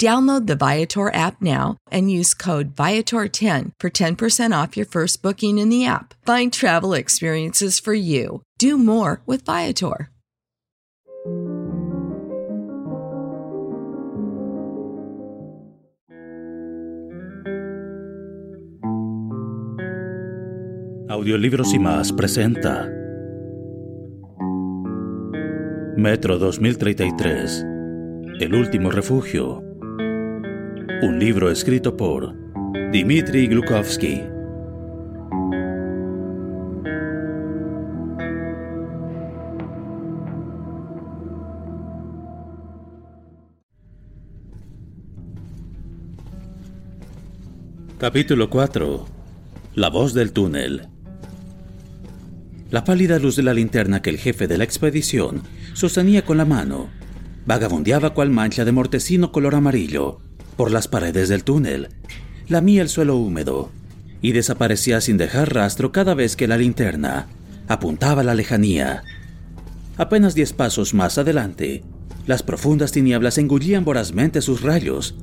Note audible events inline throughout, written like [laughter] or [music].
Download the Viator app now and use code Viator10 for 10% off your first booking in the app. Find travel experiences for you. Do more with Viator. Audiolibros y más presenta Metro 2033 El último refugio un libro escrito por Dmitry Glukovsky. Capítulo 4. La voz del túnel. La pálida luz de la linterna que el jefe de la expedición sostenía con la mano vagabundeaba cual mancha de mortecino color amarillo por las paredes del túnel, lamía el suelo húmedo y desaparecía sin dejar rastro cada vez que la linterna apuntaba a la lejanía. Apenas diez pasos más adelante, las profundas tinieblas engullían vorazmente sus rayos.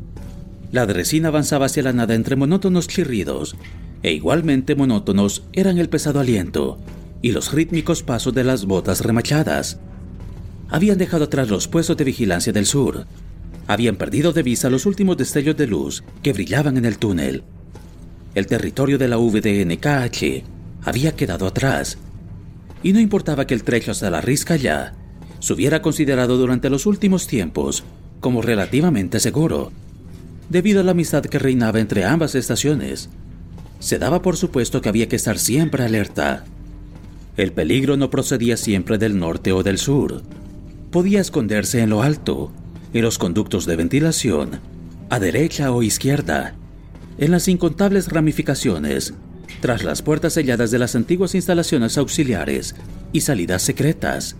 La dresina avanzaba hacia la nada entre monótonos chirridos, e igualmente monótonos eran el pesado aliento y los rítmicos pasos de las botas remachadas. Habían dejado atrás los puestos de vigilancia del sur, habían perdido de vista los últimos destellos de luz que brillaban en el túnel. El territorio de la VDNKH había quedado atrás, y no importaba que el trecho hasta la risca ya se hubiera considerado durante los últimos tiempos como relativamente seguro, debido a la amistad que reinaba entre ambas estaciones. Se daba por supuesto que había que estar siempre alerta. El peligro no procedía siempre del norte o del sur. Podía esconderse en lo alto, en los conductos de ventilación, a derecha o izquierda, en las incontables ramificaciones, tras las puertas selladas de las antiguas instalaciones auxiliares y salidas secretas.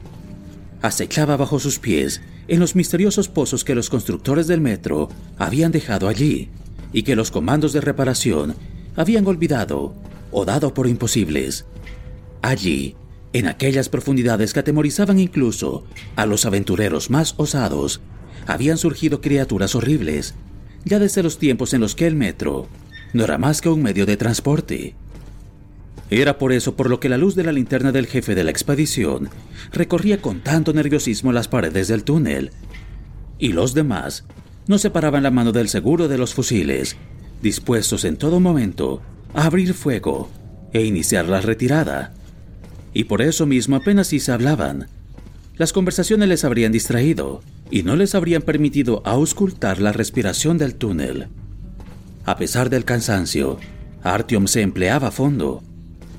Acechaba bajo sus pies en los misteriosos pozos que los constructores del metro habían dejado allí y que los comandos de reparación habían olvidado o dado por imposibles. Allí, en aquellas profundidades que atemorizaban incluso a los aventureros más osados, habían surgido criaturas horribles, ya desde los tiempos en los que el metro no era más que un medio de transporte. Era por eso por lo que la luz de la linterna del jefe de la expedición recorría con tanto nerviosismo las paredes del túnel, y los demás no separaban la mano del seguro de los fusiles, dispuestos en todo momento a abrir fuego e iniciar la retirada. Y por eso mismo apenas si se hablaban. Las conversaciones les habrían distraído, y no les habrían permitido auscultar la respiración del túnel. A pesar del cansancio, Artyom se empleaba a fondo.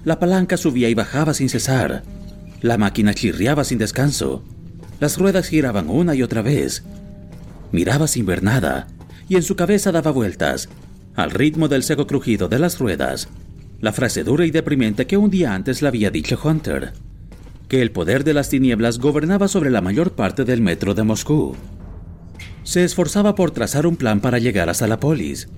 La palanca subía y bajaba sin cesar. La máquina chirriaba sin descanso. Las ruedas giraban una y otra vez. Miraba sin ver nada, y en su cabeza daba vueltas, al ritmo del seco crujido de las ruedas, la frase dura y deprimente que un día antes le había dicho Hunter que el poder de las tinieblas gobernaba sobre la mayor parte del metro de Moscú. Se esforzaba por trazar un plan para llegar hasta la polis,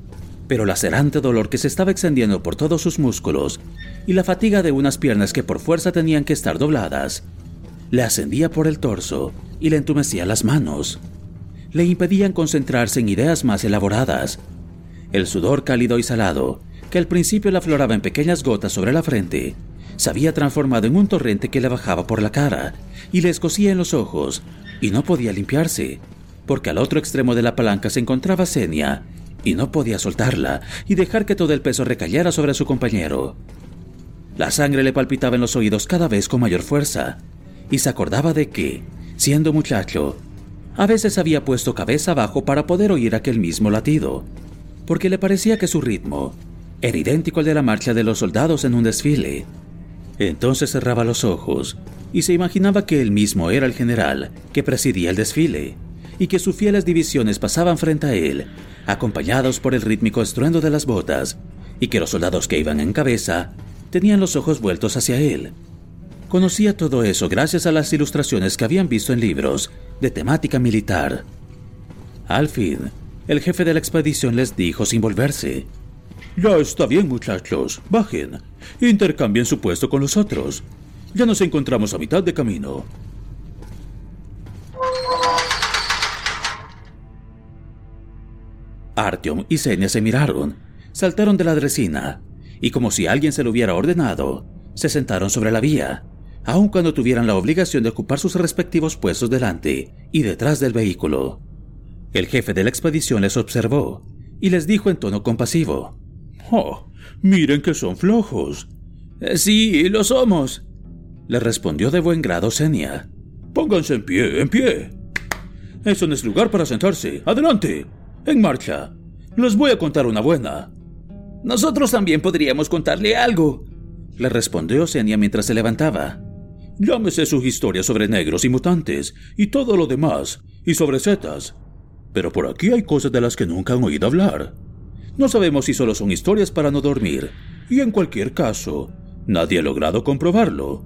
pero el lacerante dolor que se estaba extendiendo por todos sus músculos y la fatiga de unas piernas que por fuerza tenían que estar dobladas, le ascendía por el torso y le entumecía las manos. le impedían concentrarse en ideas más elaboradas. El sudor cálido y salado, que al principio le afloraba en pequeñas gotas sobre la frente, se había transformado en un torrente que le bajaba por la cara y le escocía en los ojos, y no podía limpiarse, porque al otro extremo de la palanca se encontraba Senia, y no podía soltarla y dejar que todo el peso recayera sobre su compañero. La sangre le palpitaba en los oídos cada vez con mayor fuerza, y se acordaba de que, siendo muchacho, a veces había puesto cabeza abajo para poder oír aquel mismo latido, porque le parecía que su ritmo era idéntico al de la marcha de los soldados en un desfile. Entonces cerraba los ojos y se imaginaba que él mismo era el general que presidía el desfile y que sus fieles divisiones pasaban frente a él, acompañados por el rítmico estruendo de las botas, y que los soldados que iban en cabeza tenían los ojos vueltos hacia él. Conocía todo eso gracias a las ilustraciones que habían visto en libros de temática militar. Al fin, el jefe de la expedición les dijo sin volverse, Ya está bien muchachos, bajen, intercambien su puesto con los otros. Ya nos encontramos a mitad de camino. Artyom y Senia se miraron, saltaron de la dresina y como si alguien se lo hubiera ordenado, se sentaron sobre la vía, aun cuando tuvieran la obligación de ocupar sus respectivos puestos delante y detrás del vehículo. El jefe de la expedición les observó y les dijo en tono compasivo, Oh, miren que son flojos. Eh, sí, lo somos, le respondió de buen grado Senia. Pónganse en pie, en pie. Eso no es lugar para sentarse. Adelante. En marcha. Les voy a contar una buena. Nosotros también podríamos contarle algo, le respondió Senia mientras se levantaba. Llámese sus historias sobre negros y mutantes y todo lo demás, y sobre setas. Pero por aquí hay cosas de las que nunca han oído hablar. No sabemos si solo son historias para no dormir, y en cualquier caso, nadie ha logrado comprobarlo.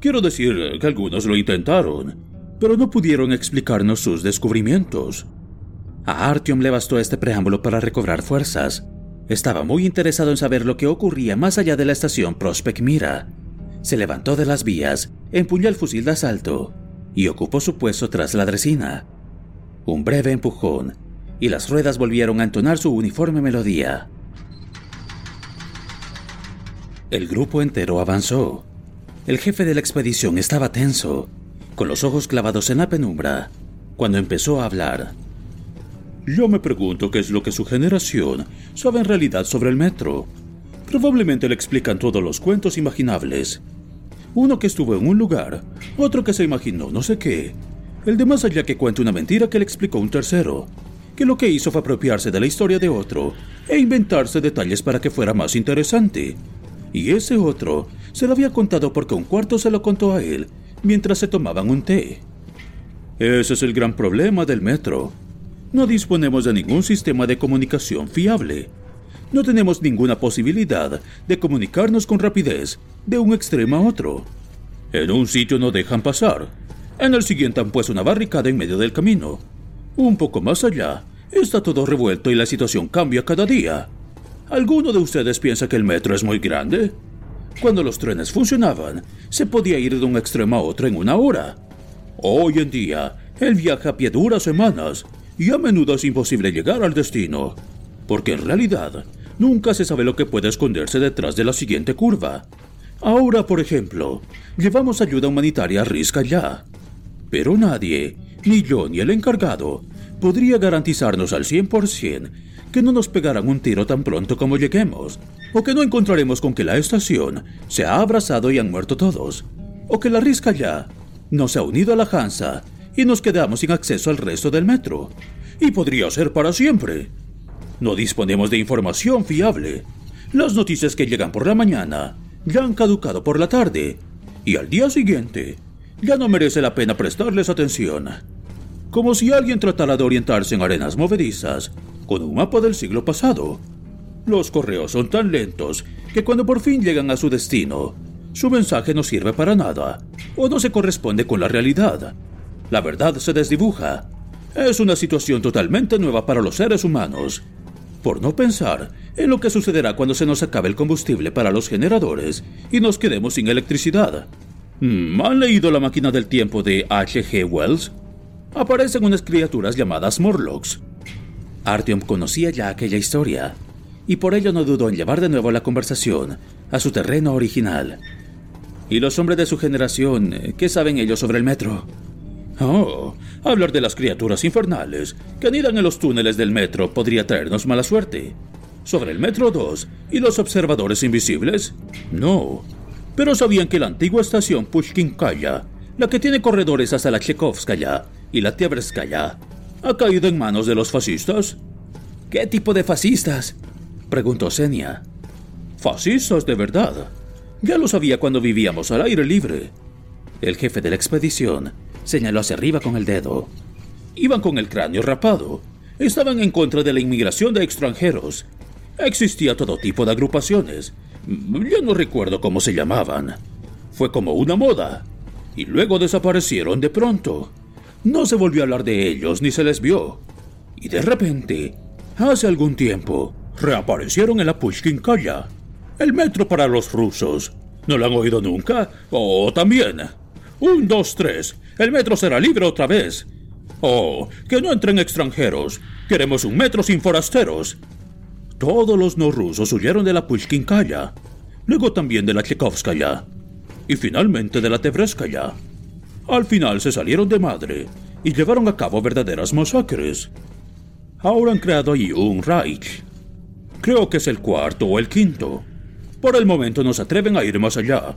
Quiero decir que algunos lo intentaron, pero no pudieron explicarnos sus descubrimientos. A Artyom le bastó este preámbulo para recobrar fuerzas. Estaba muy interesado en saber lo que ocurría más allá de la estación Prospect Mira. Se levantó de las vías, empuñó el fusil de asalto y ocupó su puesto tras la dresina. Un breve empujón y las ruedas volvieron a entonar su uniforme melodía. El grupo entero avanzó. El jefe de la expedición estaba tenso, con los ojos clavados en la penumbra, cuando empezó a hablar. Yo me pregunto qué es lo que su generación sabe en realidad sobre el metro. Probablemente le explican todos los cuentos imaginables. Uno que estuvo en un lugar, otro que se imaginó no sé qué. El de más allá que cuenta una mentira que le explicó un tercero, que lo que hizo fue apropiarse de la historia de otro e inventarse detalles para que fuera más interesante. Y ese otro se lo había contado porque un cuarto se lo contó a él mientras se tomaban un té. Ese es el gran problema del metro no disponemos de ningún sistema de comunicación fiable. No tenemos ninguna posibilidad de comunicarnos con rapidez de un extremo a otro. En un sitio no dejan pasar. En el siguiente han puesto una barricada en medio del camino. Un poco más allá, está todo revuelto y la situación cambia cada día. ¿Alguno de ustedes piensa que el metro es muy grande? Cuando los trenes funcionaban, se podía ir de un extremo a otro en una hora. Hoy en día, el viaje a pie dura semanas y a menudo es imposible llegar al destino, porque en realidad nunca se sabe lo que puede esconderse detrás de la siguiente curva. Ahora, por ejemplo, llevamos ayuda humanitaria a Risca ya, pero nadie, ni yo ni el encargado, podría garantizarnos al 100% que no nos pegarán un tiro tan pronto como lleguemos, o que no encontraremos con que la estación se ha abrazado y han muerto todos, o que la Risca ya no se ha unido a la Hansa y nos quedamos sin acceso al resto del metro. Y podría ser para siempre. No disponemos de información fiable. Las noticias que llegan por la mañana ya han caducado por la tarde y al día siguiente ya no merece la pena prestarles atención. Como si alguien tratara de orientarse en arenas movedizas con un mapa del siglo pasado. Los correos son tan lentos que cuando por fin llegan a su destino, su mensaje no sirve para nada o no se corresponde con la realidad la verdad se desdibuja. Es una situación totalmente nueva para los seres humanos. Por no pensar en lo que sucederá cuando se nos acabe el combustible para los generadores y nos quedemos sin electricidad. Mm, ¿Han leído la máquina del tiempo de H.G. Wells? Aparecen unas criaturas llamadas Morlocks. Artyom conocía ya aquella historia, y por ello no dudó en llevar de nuevo la conversación a su terreno original. ¿Y los hombres de su generación, qué saben ellos sobre el metro? Oh, hablar de las criaturas infernales que anidan en los túneles del metro podría traernos mala suerte. ¿Sobre el metro 2 y los observadores invisibles? No. Pero sabían que la antigua estación Pushkinkaya, la que tiene corredores hasta la Chekovskaya y la Tiebrskaya, ha caído en manos de los fascistas. ¿Qué tipo de fascistas? preguntó Senia. Fascistas de verdad. Ya lo sabía cuando vivíamos al aire libre. El jefe de la expedición señaló hacia arriba con el dedo. Iban con el cráneo rapado. Estaban en contra de la inmigración de extranjeros. Existía todo tipo de agrupaciones. Ya no recuerdo cómo se llamaban. Fue como una moda. Y luego desaparecieron de pronto. No se volvió a hablar de ellos ni se les vio. Y de repente, hace algún tiempo, reaparecieron en la Pushkinkaya. El metro para los rusos. ¿No lo han oído nunca? Oh, también. Un, dos, tres. El metro será libre otra vez. Oh, que no entren extranjeros. Queremos un metro sin forasteros. Todos los no rusos huyeron de la Pushkinkaya. Luego también de la Tchekovskaya. Y finalmente de la Tevreskaya. Al final se salieron de madre y llevaron a cabo verdaderas masacres. Ahora han creado ahí un Reich. Creo que es el cuarto o el quinto. Por el momento no se atreven a ir más allá.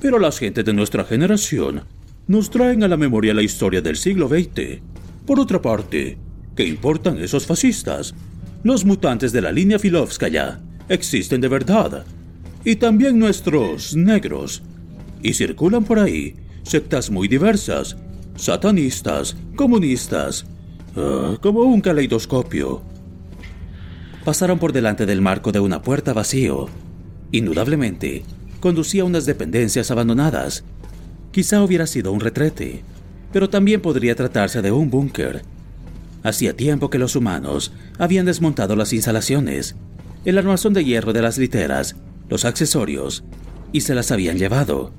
Pero las gentes de nuestra generación nos traen a la memoria la historia del siglo XX. Por otra parte, ¿qué importan esos fascistas? Los mutantes de la línea Filovskaya existen de verdad. Y también nuestros negros. Y circulan por ahí sectas muy diversas, satanistas, comunistas, ah, como un caleidoscopio. Pasaron por delante del marco de una puerta vacío. Indudablemente, conducía a unas dependencias abandonadas. Quizá hubiera sido un retrete, pero también podría tratarse de un búnker. Hacía tiempo que los humanos habían desmontado las instalaciones, el armazón de hierro de las literas, los accesorios, y se las habían llevado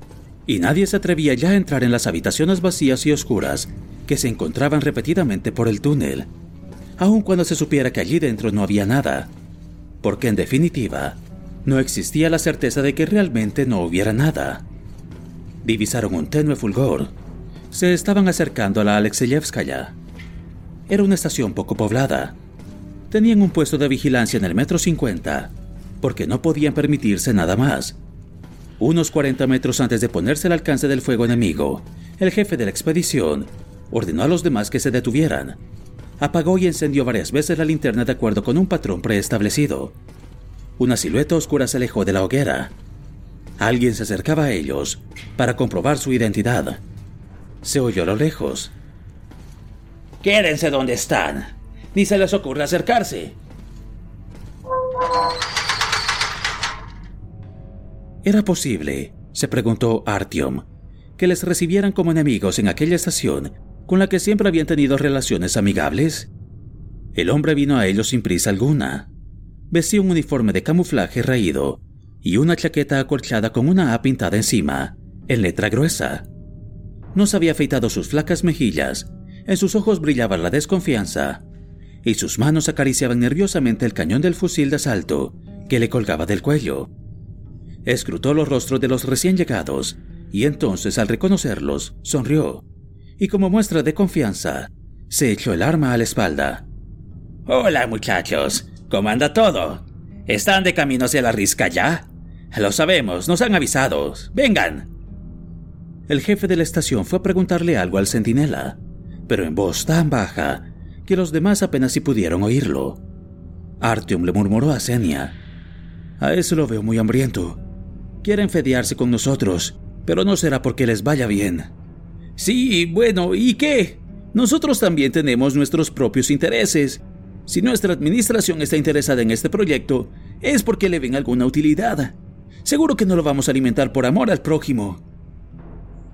y nadie se atrevía ya a entrar en las habitaciones vacías y oscuras que se encontraban repetidamente por el túnel, aun cuando se supiera que allí dentro no había nada, porque en definitiva, no existía la certeza de que realmente no hubiera nada. Divisaron un tenue fulgor. Se estaban acercando a la Alexeyevskaya. Era una estación poco poblada. Tenían un puesto de vigilancia en el metro 50, porque no podían permitirse nada más unos 40 metros antes de ponerse al alcance del fuego enemigo, el jefe de la expedición ordenó a los demás que se detuvieran. Apagó y encendió varias veces la linterna de acuerdo con un patrón preestablecido. Una silueta oscura se alejó de la hoguera. Alguien se acercaba a ellos para comprobar su identidad. Se oyó a lo lejos. Quédense donde están. Ni se les ocurra acercarse. ¿Era posible, se preguntó Artyom, que les recibieran como enemigos en aquella estación con la que siempre habían tenido relaciones amigables? El hombre vino a ellos sin prisa alguna. Vestía un uniforme de camuflaje raído y una chaqueta acolchada con una A pintada encima, en letra gruesa. No se había afeitado sus flacas mejillas, en sus ojos brillaba la desconfianza, y sus manos acariciaban nerviosamente el cañón del fusil de asalto que le colgaba del cuello. Escrutó los rostros de los recién llegados y entonces al reconocerlos sonrió y como muestra de confianza se echó el arma a la espalda. Hola muchachos, ¿cómo anda todo? ¿Están de camino hacia la risca ya? Lo sabemos, nos han avisado. Vengan. El jefe de la estación fue a preguntarle algo al centinela, pero en voz tan baja que los demás apenas si pudieron oírlo. Artyom le murmuró a Senia. A eso lo veo muy hambriento. Quieren fedearse con nosotros, pero no será porque les vaya bien. Sí, bueno, ¿y qué? Nosotros también tenemos nuestros propios intereses. Si nuestra administración está interesada en este proyecto, es porque le ven alguna utilidad. Seguro que no lo vamos a alimentar por amor al prójimo.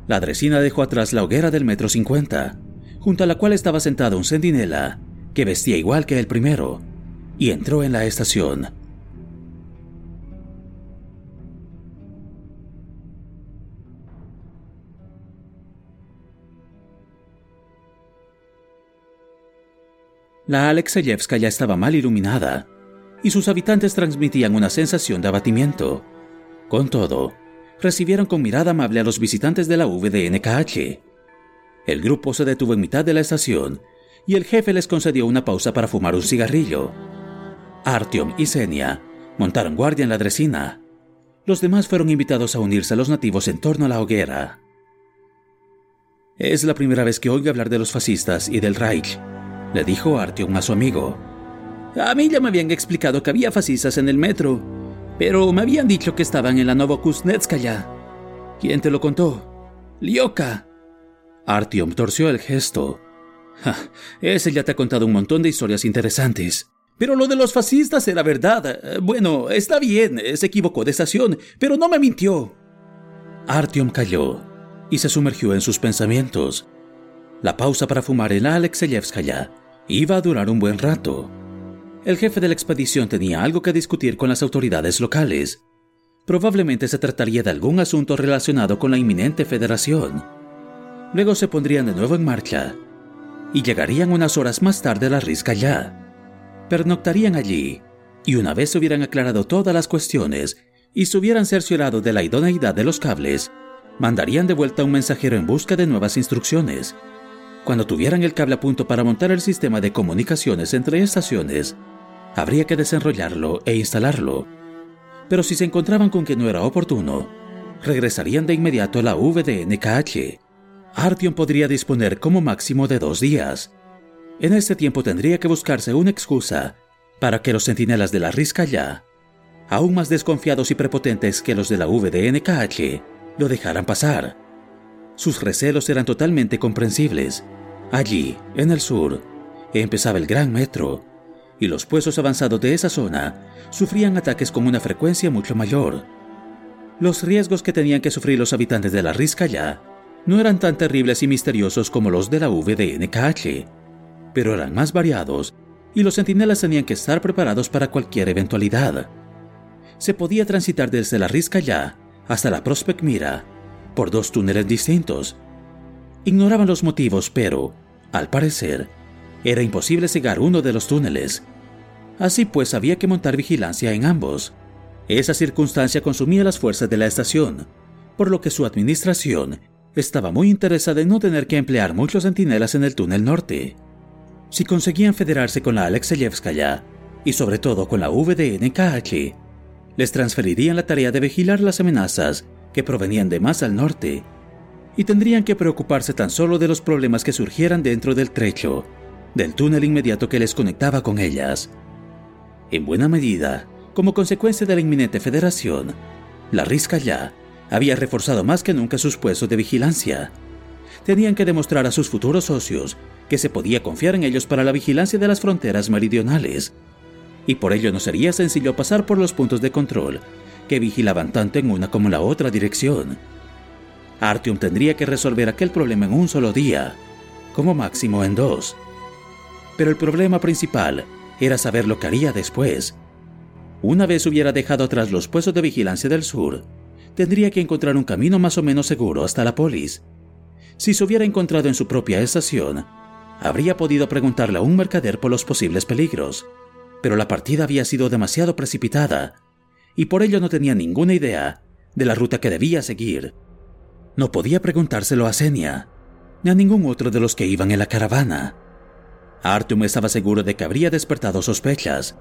La dresina dejó atrás la hoguera del metro 50, junto a la cual estaba sentado un centinela, que vestía igual que el primero, y entró en la estación. La Alexeyevska ya estaba mal iluminada y sus habitantes transmitían una sensación de abatimiento. Con todo, recibieron con mirada amable a los visitantes de la VDNKH. El grupo se detuvo en mitad de la estación y el jefe les concedió una pausa para fumar un cigarrillo. Artyom y Senia montaron guardia en la dresina. Los demás fueron invitados a unirse a los nativos en torno a la hoguera. Es la primera vez que oigo hablar de los fascistas y del Reich, le dijo Artyom a su amigo. A mí ya me habían explicado que había fascistas en el metro, pero me habían dicho que estaban en la Novokuznetskaya. ¿Quién te lo contó? Lioka. Artyom torció el gesto. ese ya te ha contado un montón de historias interesantes. Pero lo de los fascistas era verdad. Bueno, está bien, se equivocó de estación, pero no me mintió. Artyom calló y se sumergió en sus pensamientos. La pausa para fumar en la Alexeyevskaya iba a durar un buen rato. El jefe de la expedición tenía algo que discutir con las autoridades locales. Probablemente se trataría de algún asunto relacionado con la inminente federación. Luego se pondrían de nuevo en marcha y llegarían unas horas más tarde a la risca ya. Pernoctarían allí y una vez se hubieran aclarado todas las cuestiones y se hubieran cerciorado de la idoneidad de los cables, mandarían de vuelta un mensajero en busca de nuevas instrucciones. Cuando tuvieran el cable a punto para montar el sistema de comunicaciones entre estaciones, habría que desenrollarlo e instalarlo. Pero si se encontraban con que no era oportuno, regresarían de inmediato a la VDNKH. Artyom podría disponer como máximo de dos días. En este tiempo tendría que buscarse una excusa para que los centinelas de la risca ya, aún más desconfiados y prepotentes que los de la VDNKH, lo dejaran pasar. Sus recelos eran totalmente comprensibles. Allí, en el sur, empezaba el gran metro, y los puestos avanzados de esa zona sufrían ataques con una frecuencia mucho mayor. Los riesgos que tenían que sufrir los habitantes de la risca ya no eran tan terribles y misteriosos como los de la VDNKH, pero eran más variados y los centinelas tenían que estar preparados para cualquier eventualidad. Se podía transitar desde la risca ya hasta la Prospect Mira por dos túneles distintos. Ignoraban los motivos, pero, al parecer, era imposible cegar uno de los túneles. Así pues, había que montar vigilancia en ambos. Esa circunstancia consumía las fuerzas de la estación, por lo que su administración estaba muy interesada en no tener que emplear muchos centinelas en el túnel norte. Si conseguían federarse con la Alexeyevskaya, y sobre todo con la VDNKH, les transferirían la tarea de vigilar las amenazas que provenían de más al norte, y tendrían que preocuparse tan solo de los problemas que surgieran dentro del trecho, del túnel inmediato que les conectaba con ellas. En buena medida, como consecuencia de la inminente federación, la Risca ya había reforzado más que nunca sus puestos de vigilancia. Tenían que demostrar a sus futuros socios que se podía confiar en ellos para la vigilancia de las fronteras meridionales, y por ello no sería sencillo pasar por los puntos de control que vigilaban tanto en una como en la otra dirección. Artyom tendría que resolver aquel problema en un solo día, como máximo en dos. Pero el problema principal era saber lo que haría después. Una vez hubiera dejado atrás los puestos de vigilancia del sur, tendría que encontrar un camino más o menos seguro hasta la polis. Si se hubiera encontrado en su propia estación, habría podido preguntarle a un mercader por los posibles peligros, pero la partida había sido demasiado precipitada y por ello no tenía ninguna idea de la ruta que debía seguir. No podía preguntárselo a Senia, ni a ningún otro de los que iban en la caravana. Artyom estaba seguro de que habría despertado sospechas.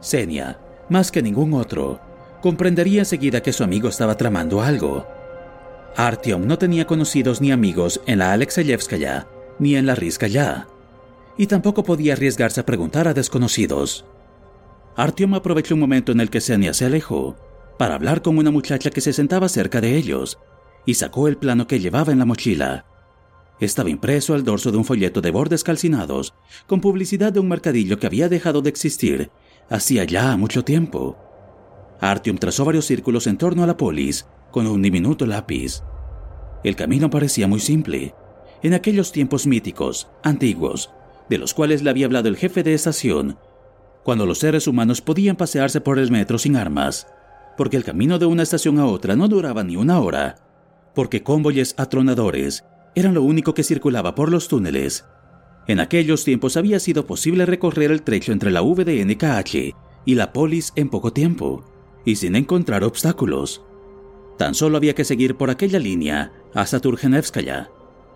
Senia, más que ningún otro, comprendería enseguida que su amigo estaba tramando algo. Artyom no tenía conocidos ni amigos en la Alexeyevskaya ni en la Rizkaya, y tampoco podía arriesgarse a preguntar a desconocidos. Artyom aprovechó un momento en el que Senia se alejó para hablar con una muchacha que se sentaba cerca de ellos y sacó el plano que llevaba en la mochila. Estaba impreso al dorso de un folleto de bordes calcinados con publicidad de un mercadillo que había dejado de existir hacía ya mucho tiempo. Artyom trazó varios círculos en torno a la polis con un diminuto lápiz. El camino parecía muy simple. En aquellos tiempos míticos, antiguos, de los cuales le había hablado el jefe de estación, cuando los seres humanos podían pasearse por el metro sin armas, porque el camino de una estación a otra no duraba ni una hora, porque convoyes atronadores eran lo único que circulaba por los túneles, En aquellos tiempos había sido posible recorrer el trecho entre la VDNKH y la Polis en poco tiempo, y sin encontrar obstáculos. Tan solo había que seguir por aquella línea hasta Turgenevskaya,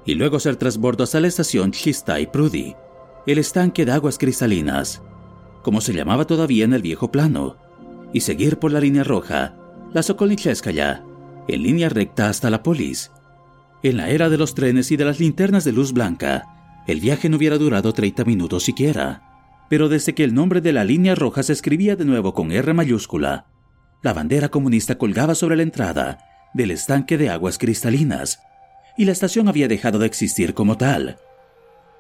y luego hacer trasbordo hasta la estación Chistai Prudy, el estanque de aguas cristalinas, como se llamaba todavía en el viejo plano, y seguir por la línea roja, la Sokolnicheskaya, en línea recta hasta la polis. En la era de los trenes y de las linternas de luz blanca, el viaje no hubiera durado 30 minutos siquiera. Pero desde que el nombre de la línea roja se escribía de nuevo con R mayúscula, la bandera comunista colgaba sobre la entrada del estanque de aguas cristalinas, y la estación había dejado de existir como tal.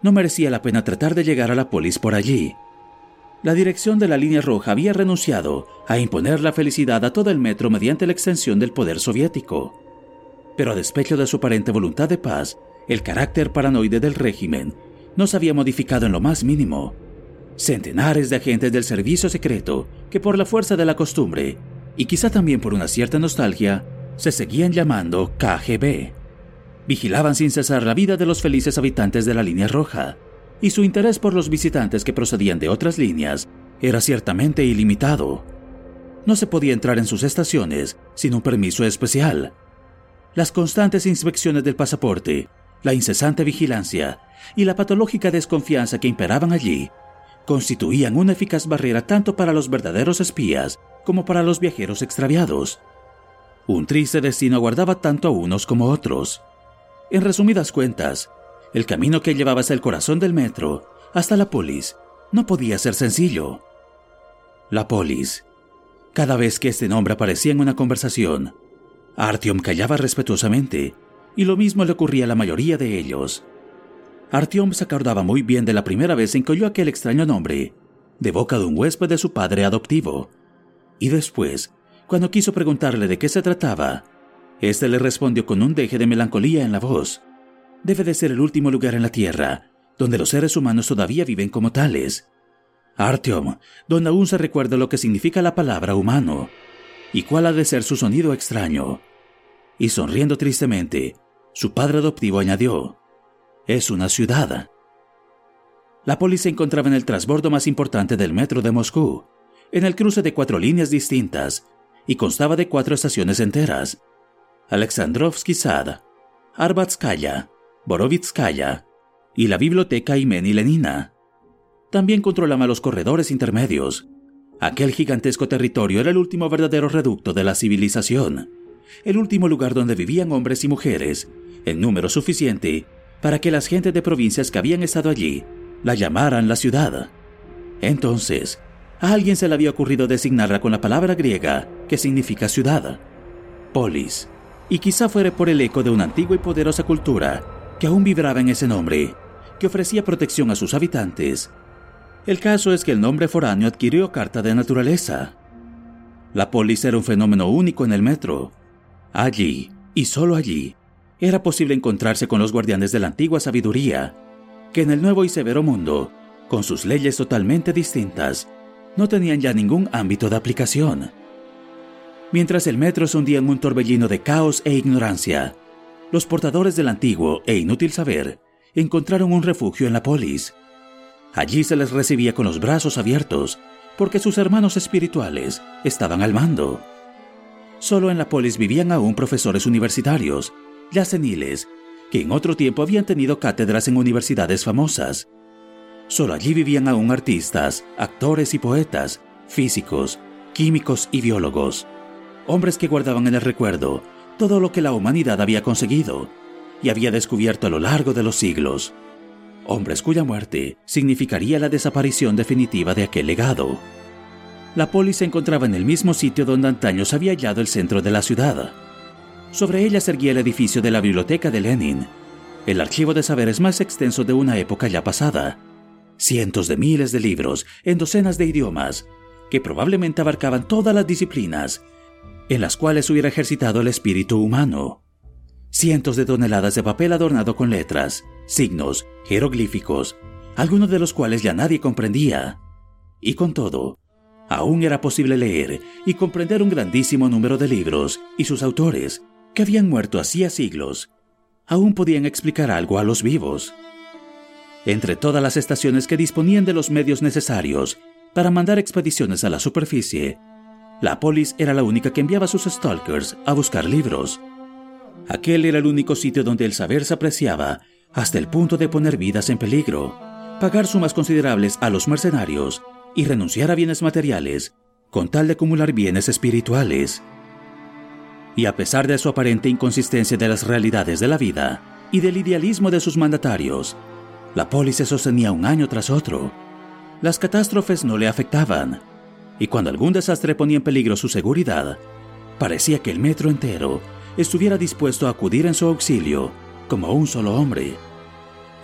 No merecía la pena tratar de llegar a la polis por allí. La dirección de la línea roja había renunciado a imponer la felicidad a todo el metro mediante la extensión del poder soviético. Pero a despecho de su aparente voluntad de paz, el carácter paranoide del régimen no se había modificado en lo más mínimo. Centenares de agentes del servicio secreto que por la fuerza de la costumbre, y quizá también por una cierta nostalgia, se seguían llamando KGB. Vigilaban sin cesar la vida de los felices habitantes de la línea roja, y su interés por los visitantes que procedían de otras líneas era ciertamente ilimitado. No se podía entrar en sus estaciones sin un permiso especial. Las constantes inspecciones del pasaporte, la incesante vigilancia y la patológica desconfianza que imperaban allí constituían una eficaz barrera tanto para los verdaderos espías como para los viajeros extraviados. Un triste destino aguardaba tanto a unos como a otros. En resumidas cuentas, el camino que llevaba hasta el corazón del metro, hasta la polis, no podía ser sencillo. La polis. Cada vez que este nombre aparecía en una conversación, Artyom callaba respetuosamente, y lo mismo le ocurría a la mayoría de ellos. Artyom se acordaba muy bien de la primera vez en que oyó aquel extraño nombre, de boca de un huésped de su padre adoptivo. Y después, cuando quiso preguntarle de qué se trataba, éste le respondió con un deje de melancolía en la voz. Debe de ser el último lugar en la Tierra, donde los seres humanos todavía viven como tales. Artyom, donde aún se recuerda lo que significa la palabra humano, y cuál ha de ser su sonido extraño. Y sonriendo tristemente, su padre adoptivo añadió, es una ciudad. La policía se encontraba en el transbordo más importante del metro de Moscú, en el cruce de cuatro líneas distintas, y constaba de cuatro estaciones enteras. Alexandrovsky Sad, Arbatskaya, Borovitskaya y la biblioteca Imeni Lenina. También controlaba los corredores intermedios. Aquel gigantesco territorio era el último verdadero reducto de la civilización, el último lugar donde vivían hombres y mujeres, en número suficiente para que las gentes de provincias que habían estado allí la llamaran la ciudad. Entonces, a alguien se le había ocurrido designarla con la palabra griega que significa ciudad, polis, y quizá fuera por el eco de una antigua y poderosa cultura que aún vibraba en ese nombre, que ofrecía protección a sus habitantes. El caso es que el nombre foráneo adquirió carta de naturaleza. La polis era un fenómeno único en el metro. Allí, y solo allí, era posible encontrarse con los guardianes de la antigua sabiduría, que en el nuevo y severo mundo, con sus leyes totalmente distintas, no tenían ya ningún ámbito de aplicación. Mientras el metro se hundía en un torbellino de caos e ignorancia, los portadores del antiguo e inútil saber encontraron un refugio en la polis. Allí se les recibía con los brazos abiertos, porque sus hermanos espirituales estaban al mando. Solo en la polis vivían aún profesores universitarios ya seniles, que en otro tiempo habían tenido cátedras en universidades famosas. Solo allí vivían aún artistas, actores y poetas, físicos, químicos y biólogos, hombres que guardaban en el recuerdo todo lo que la humanidad había conseguido y había descubierto a lo largo de los siglos, hombres cuya muerte significaría la desaparición definitiva de aquel legado. La polis se encontraba en el mismo sitio donde antaño se había hallado el centro de la ciudad, sobre ella se erguía el edificio de la Biblioteca de Lenin, el archivo de saberes más extenso de una época ya pasada. Cientos de miles de libros en docenas de idiomas, que probablemente abarcaban todas las disciplinas en las cuales hubiera ejercitado el espíritu humano. Cientos de toneladas de papel adornado con letras, signos, jeroglíficos, algunos de los cuales ya nadie comprendía. Y con todo, aún era posible leer y comprender un grandísimo número de libros y sus autores que habían muerto hacía siglos, aún podían explicar algo a los vivos. Entre todas las estaciones que disponían de los medios necesarios para mandar expediciones a la superficie, la polis era la única que enviaba a sus stalkers a buscar libros. Aquel era el único sitio donde el saber se apreciaba hasta el punto de poner vidas en peligro, pagar sumas considerables a los mercenarios y renunciar a bienes materiales con tal de acumular bienes espirituales. Y a pesar de su aparente inconsistencia de las realidades de la vida y del idealismo de sus mandatarios, la polis se sostenía un año tras otro. Las catástrofes no le afectaban, y cuando algún desastre ponía en peligro su seguridad, parecía que el metro entero estuviera dispuesto a acudir en su auxilio como un solo hombre.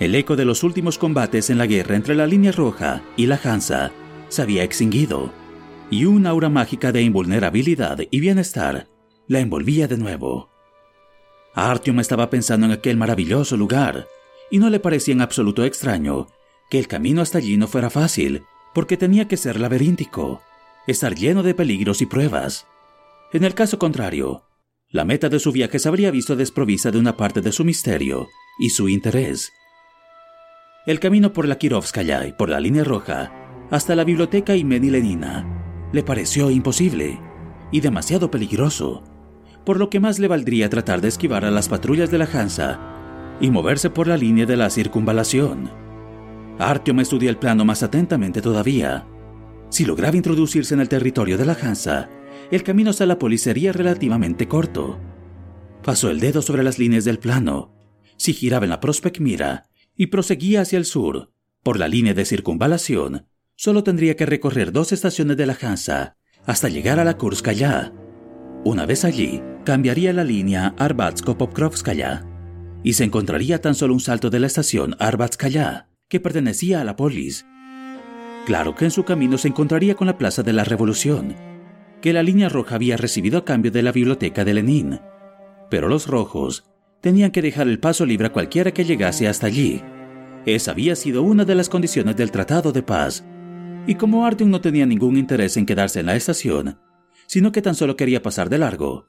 El eco de los últimos combates en la guerra entre la línea roja y la Hansa se había extinguido, y una aura mágica de invulnerabilidad y bienestar la envolvía de nuevo. Artyom estaba pensando en aquel maravilloso lugar, y no le parecía en absoluto extraño que el camino hasta allí no fuera fácil, porque tenía que ser laberíntico, estar lleno de peligros y pruebas. En el caso contrario, la meta de su viaje se habría visto desprovista de una parte de su misterio y su interés. El camino por la Kirovskaya y por la línea roja hasta la biblioteca Imeni Lenina le pareció imposible y demasiado peligroso, por lo que más le valdría tratar de esquivar a las patrullas de la Hansa y moverse por la línea de la circunvalación. Artyom estudió el plano más atentamente todavía. Si lograba introducirse en el territorio de la Hansa, el camino hasta la polis sería relativamente corto. Pasó el dedo sobre las líneas del plano. Si giraba en la Prospect Mira y proseguía hacia el sur, por la línea de circunvalación, solo tendría que recorrer dos estaciones de la Hansa hasta llegar a la Kurskaya. Una vez allí, cambiaría la línea Arbatsko-Pokrovskaya y se encontraría tan solo un salto de la estación Arbatskaya, que pertenecía a la polis. Claro que en su camino se encontraría con la Plaza de la Revolución, que la línea roja había recibido a cambio de la biblioteca de Lenin. Pero los rojos tenían que dejar el paso libre a cualquiera que llegase hasta allí. Esa había sido una de las condiciones del Tratado de Paz. Y como Artyom no tenía ningún interés en quedarse en la estación, sino que tan solo quería pasar de largo,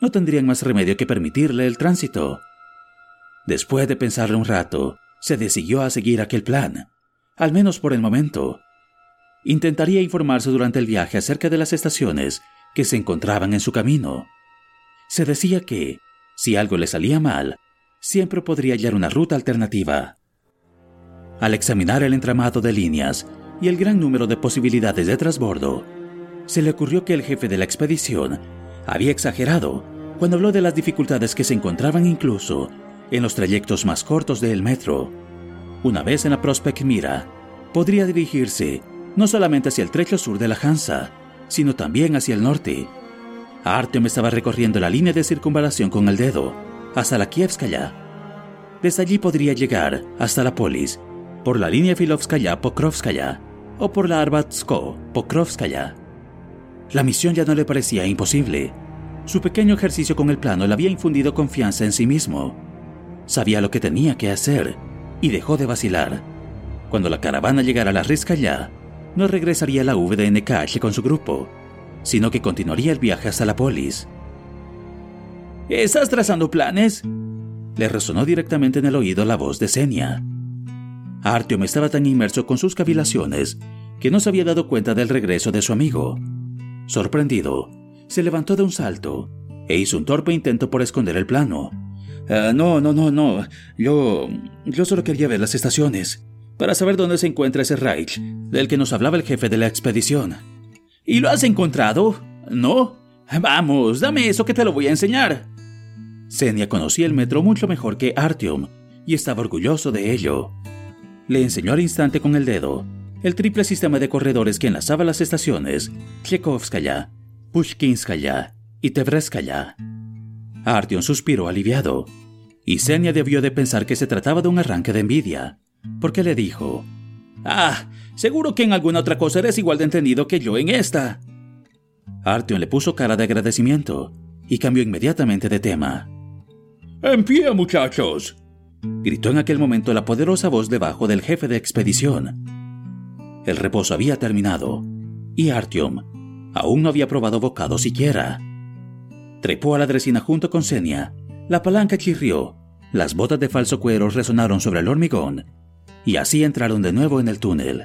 no tendrían más remedio que permitirle el tránsito. Después de pensarle un rato, se decidió a seguir aquel plan, al menos por el momento. Intentaría informarse durante el viaje acerca de las estaciones que se encontraban en su camino. Se decía que, si algo le salía mal, siempre podría hallar una ruta alternativa. Al examinar el entramado de líneas y el gran número de posibilidades de transbordo, se le ocurrió que el jefe de la expedición había exagerado cuando habló de las dificultades que se encontraban incluso en los trayectos más cortos del metro. Una vez en la Prospect Mira, podría dirigirse no solamente hacia el trecho sur de la Hansa, sino también hacia el norte. Artyom estaba recorriendo la línea de circunvalación con el dedo, hasta la Kievskaya. Desde allí podría llegar hasta la polis, por la línea Filovskaya-Pokrovskaya o por la Arbatsko-Pokrovskaya. La misión ya no le parecía imposible. Su pequeño ejercicio con el plano le había infundido confianza en sí mismo. Sabía lo que tenía que hacer y dejó de vacilar. Cuando la caravana llegara a la Rizkaya, no regresaría a la VDNKH con su grupo, sino que continuaría el viaje hasta la polis. ¿Estás trazando planes? Le resonó directamente en el oído la voz de Senia. Artyom estaba tan inmerso con sus cavilaciones que no se había dado cuenta del regreso de su amigo. Sorprendido, se levantó de un salto e hizo un torpe intento por esconder el plano. Ah, no, no, no, no. Yo. Yo solo quería ver las estaciones. Para saber dónde se encuentra ese Reich, del que nos hablaba el jefe de la expedición. ¿Y lo has encontrado? ¿No? Vamos, dame eso que te lo voy a enseñar. Senia conocía el metro mucho mejor que Artyom y estaba orgulloso de ello. Le enseñó al instante con el dedo el triple sistema de corredores que enlazaba las estaciones Tchekovskaya, Pushkinskaya y Tevreskaya. Artyom suspiró aliviado, y Senia debió de pensar que se trataba de un arranque de envidia, porque le dijo, Ah, seguro que en alguna otra cosa eres igual de entendido que yo en esta. Artyom le puso cara de agradecimiento y cambió inmediatamente de tema. ¡En pie, muchachos! gritó en aquel momento la poderosa voz debajo del jefe de expedición. El reposo había terminado, y Artyom aún no había probado bocado siquiera. Trepó a la dresina junto con Senia, la palanca chirrió, las botas de falso cuero resonaron sobre el hormigón, y así entraron de nuevo en el túnel.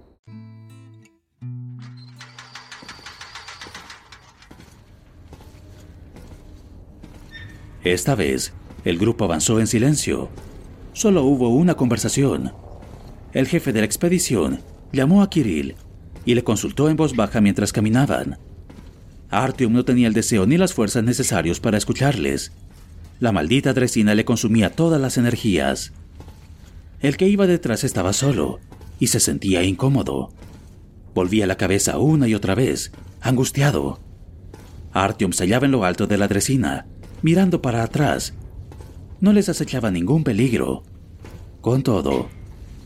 Esta vez, el grupo avanzó en silencio. Solo hubo una conversación. El jefe de la expedición llamó a Kirill y le consultó en voz baja mientras caminaban. Artyom no tenía el deseo ni las fuerzas necesarios para escucharles. La maldita dresina le consumía todas las energías. El que iba detrás estaba solo y se sentía incómodo. Volvía la cabeza una y otra vez, angustiado. Artyom se hallaba en lo alto de la dresina, mirando para atrás. No les acechaba ningún peligro. Con todo,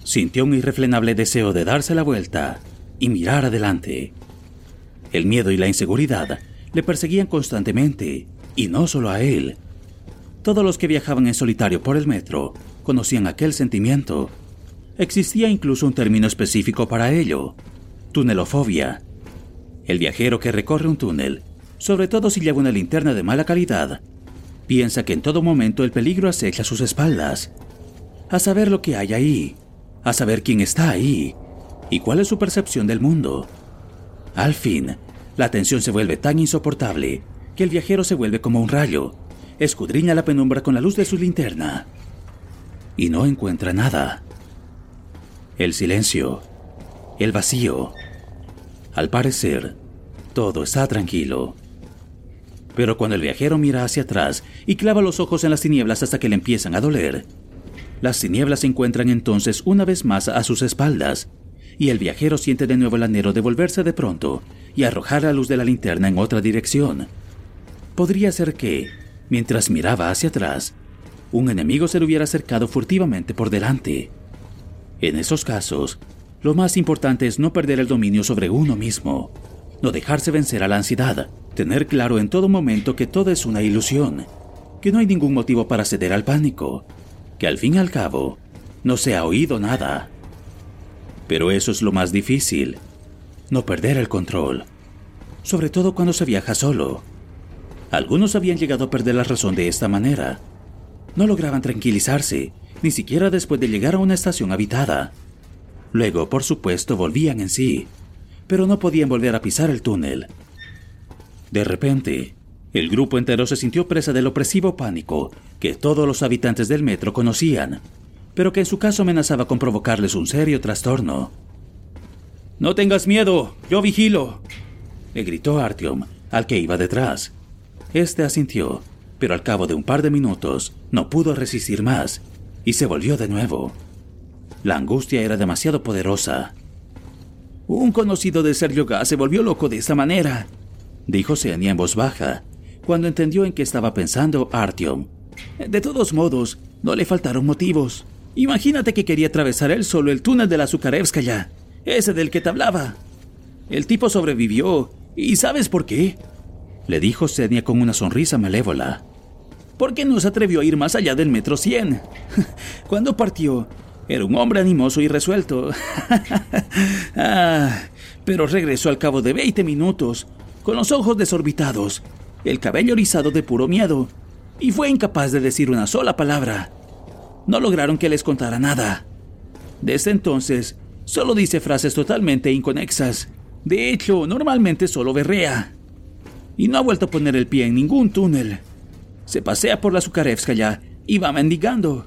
sintió un irrefrenable deseo de darse la vuelta y mirar adelante. El miedo y la inseguridad le perseguían constantemente, y no solo a él. Todos los que viajaban en solitario por el metro conocían aquel sentimiento. Existía incluso un término específico para ello, tunelofobia. El viajero que recorre un túnel, sobre todo si lleva una linterna de mala calidad, Piensa que en todo momento el peligro acecha sus espaldas. A saber lo que hay ahí, a saber quién está ahí y cuál es su percepción del mundo. Al fin, la tensión se vuelve tan insoportable que el viajero se vuelve como un rayo, escudriña la penumbra con la luz de su linterna y no encuentra nada. El silencio, el vacío. Al parecer, todo está tranquilo. Pero cuando el viajero mira hacia atrás y clava los ojos en las tinieblas hasta que le empiezan a doler, las tinieblas se encuentran entonces una vez más a sus espaldas, y el viajero siente de nuevo el anhelo de volverse de pronto y arrojar la luz de la linterna en otra dirección. Podría ser que, mientras miraba hacia atrás, un enemigo se le hubiera acercado furtivamente por delante. En esos casos, lo más importante es no perder el dominio sobre uno mismo, no dejarse vencer a la ansiedad, Tener claro en todo momento que todo es una ilusión, que no hay ningún motivo para ceder al pánico, que al fin y al cabo no se ha oído nada. Pero eso es lo más difícil, no perder el control, sobre todo cuando se viaja solo. Algunos habían llegado a perder la razón de esta manera. No lograban tranquilizarse, ni siquiera después de llegar a una estación habitada. Luego, por supuesto, volvían en sí, pero no podían volver a pisar el túnel de repente, el grupo entero se sintió presa del opresivo pánico que todos los habitantes del metro conocían, pero que en su caso amenazaba con provocarles un serio trastorno. No tengas miedo, yo vigilo, le gritó Artyom al que iba detrás. Este asintió, pero al cabo de un par de minutos no pudo resistir más y se volvió de nuevo. La angustia era demasiado poderosa. Un conocido de Sergio Gas se volvió loco de esta manera, dijo Senia en voz baja, cuando entendió en qué estaba pensando Artyom. De todos modos, no le faltaron motivos. Imagínate que quería atravesar él solo el túnel de la Zukarevskaya, ese del que te hablaba. El tipo sobrevivió, ¿y sabes por qué? Le dijo Senia con una sonrisa malévola. ¿por qué no se atrevió a ir más allá del metro 100? [laughs] Cuando partió, era un hombre animoso y resuelto. [laughs] ah, pero regresó al cabo de 20 minutos, con los ojos desorbitados, el cabello erizado de puro miedo, y fue incapaz de decir una sola palabra. No lograron que les contara nada. Desde entonces, solo dice frases totalmente inconexas. De hecho, normalmente solo berrea. Y no ha vuelto a poner el pie en ningún túnel. Se pasea por la Zukarevskaya y va mendigando.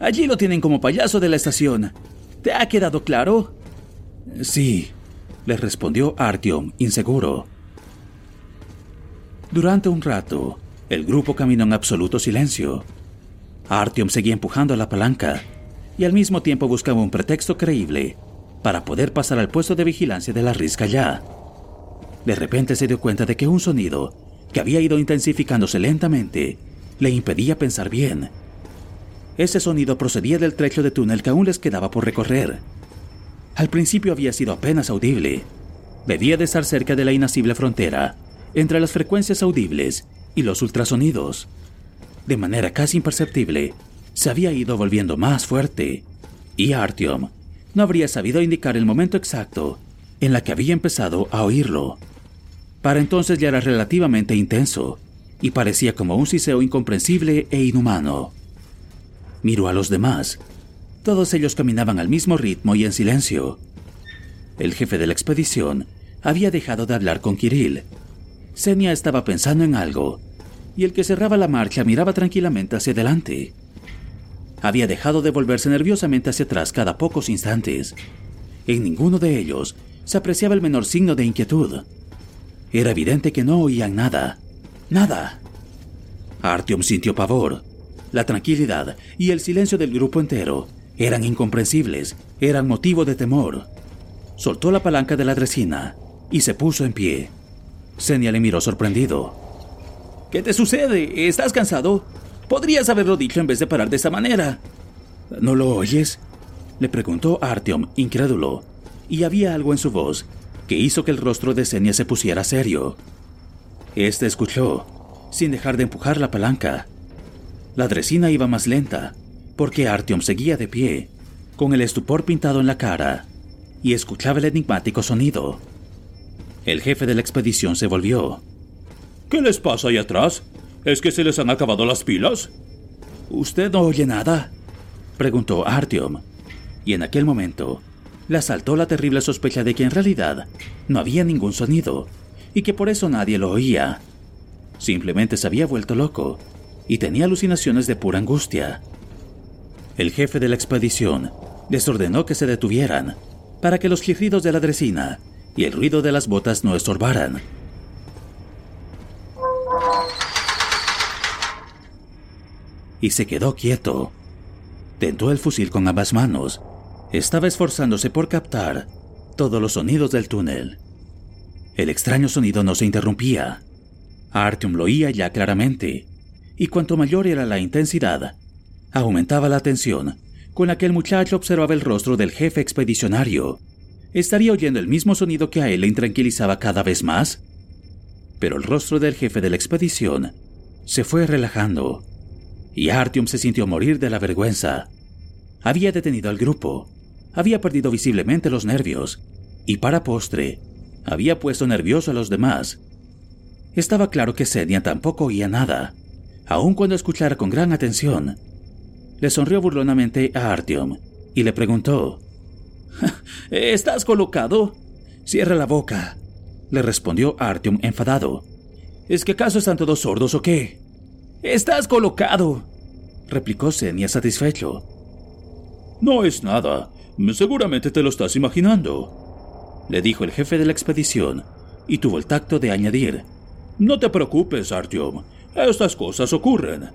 Allí lo tienen como payaso de la estación. ¿Te ha quedado claro? Sí, le respondió Artyom, inseguro. Durante un rato, el grupo caminó en absoluto silencio. Artyom seguía empujando la palanca y al mismo tiempo buscaba un pretexto creíble para poder pasar al puesto de vigilancia de la risca ya. De repente se dio cuenta de que un sonido, que había ido intensificándose lentamente, le impedía pensar bien. Ese sonido procedía del trecho de túnel que aún les quedaba por recorrer. Al principio había sido apenas audible. Debía de estar cerca de la inacible frontera entre las frecuencias audibles y los ultrasonidos. De manera casi imperceptible, se había ido volviendo más fuerte, y Artyom no habría sabido indicar el momento exacto en la que había empezado a oírlo. Para entonces ya era relativamente intenso y parecía como un siseo incomprensible e inhumano. Miró a los demás. Todos ellos caminaban al mismo ritmo y en silencio. El jefe de la expedición había dejado de hablar con Kirill. Senia estaba pensando en algo, y el que cerraba la marcha miraba tranquilamente hacia adelante. Había dejado de volverse nerviosamente hacia atrás cada pocos instantes. En ninguno de ellos se apreciaba el menor signo de inquietud. Era evidente que no oían nada. Nada. Artyom sintió pavor. La tranquilidad y el silencio del grupo entero eran incomprensibles, eran motivo de temor. Soltó la palanca de la dresina y se puso en pie. Senia le miró sorprendido. ¿Qué te sucede? ¿Estás cansado? Podrías haberlo dicho en vez de parar de esa manera. ¿No lo oyes? Le preguntó Artyom, incrédulo y había algo en su voz que hizo que el rostro de Senia se pusiera serio. Este escuchó, sin dejar de empujar la palanca. La dresina iba más lenta, porque Artyom seguía de pie, con el estupor pintado en la cara, y escuchaba el enigmático sonido. El jefe de la expedición se volvió. ¿Qué les pasa ahí atrás? ¿Es que se les han acabado las pilas? ¿Usted no oye nada? preguntó Artyom, y en aquel momento le asaltó la terrible sospecha de que en realidad no había ningún sonido y que por eso nadie lo oía. Simplemente se había vuelto loco y tenía alucinaciones de pura angustia. El jefe de la expedición les ordenó que se detuvieran para que los chirridos de la dresina y el ruido de las botas no estorbaran. Y se quedó quieto. Tentó el fusil con ambas manos estaba esforzándose por captar todos los sonidos del túnel. El extraño sonido no se interrumpía. Artyom lo oía ya claramente, y cuanto mayor era la intensidad, aumentaba la atención con la que el muchacho observaba el rostro del jefe expedicionario. ¿Estaría oyendo el mismo sonido que a él le intranquilizaba cada vez más? Pero el rostro del jefe de la expedición se fue relajando, y Artyom se sintió morir de la vergüenza. Había detenido al grupo, había perdido visiblemente los nervios y para postre había puesto nervioso a los demás. Estaba claro que Senia tampoco oía nada, aun cuando escuchara con gran atención. Le sonrió burlonamente a Artyom y le preguntó: ¿Estás colocado? Cierra la boca, le respondió Artyom enfadado. ¿Es que acaso están todos sordos o qué? Estás colocado, replicó Senia satisfecho. No es nada. Seguramente te lo estás imaginando, le dijo el jefe de la expedición, y tuvo el tacto de añadir. No te preocupes, Artyom. Estas cosas ocurren.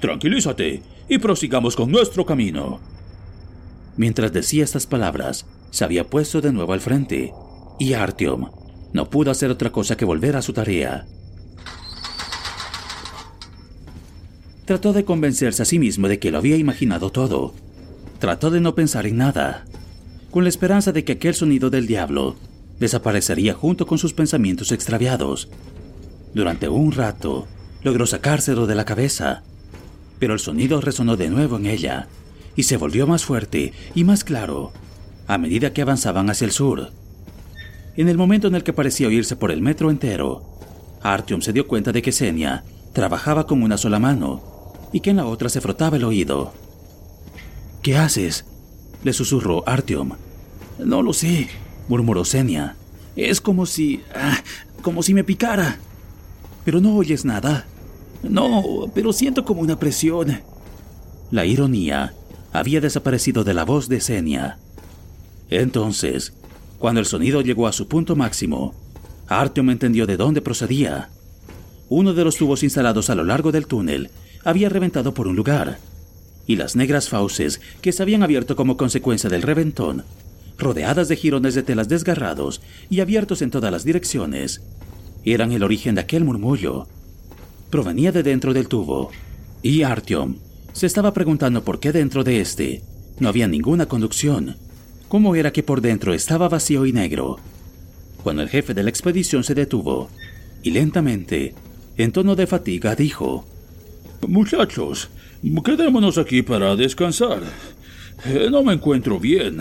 Tranquilízate y prosigamos con nuestro camino. Mientras decía estas palabras, se había puesto de nuevo al frente, y Artyom no pudo hacer otra cosa que volver a su tarea. Trató de convencerse a sí mismo de que lo había imaginado todo, Trató de no pensar en nada, con la esperanza de que aquel sonido del diablo desaparecería junto con sus pensamientos extraviados. Durante un rato, logró sacárselo de la cabeza, Pero el sonido resonó de nuevo en ella y se volvió más fuerte y más claro a medida que avanzaban hacia el sur. En el momento en el que parecía oírse por el metro entero, Artyom se dio cuenta de que Senia trabajaba con una sola mano y que en la otra se frotaba el oído. ¿Qué haces? le susurró Artyom. No lo sé, murmuró Senia. Es como si... Ah, como si me picara. Pero no oyes nada. No, pero siento como una presión. La ironía había desaparecido de la voz de Senia. Entonces, cuando el sonido llegó a su punto máximo, Artyom entendió de dónde procedía. Uno de los tubos instalados a lo largo del túnel había reventado por un lugar, y las negras fauces que se habían abierto como consecuencia del reventón, rodeadas de jirones de telas desgarrados y abiertos en todas las direcciones, eran el origen de aquel murmullo. Provenía de dentro del tubo, y Artyom se estaba preguntando por qué dentro de este no había ninguna conducción. ¿Cómo era que por dentro estaba vacío y negro? Cuando el jefe de la expedición se detuvo, y lentamente, en tono de fatiga, dijo, Muchachos, quedémonos aquí para descansar. Eh, no me encuentro bien.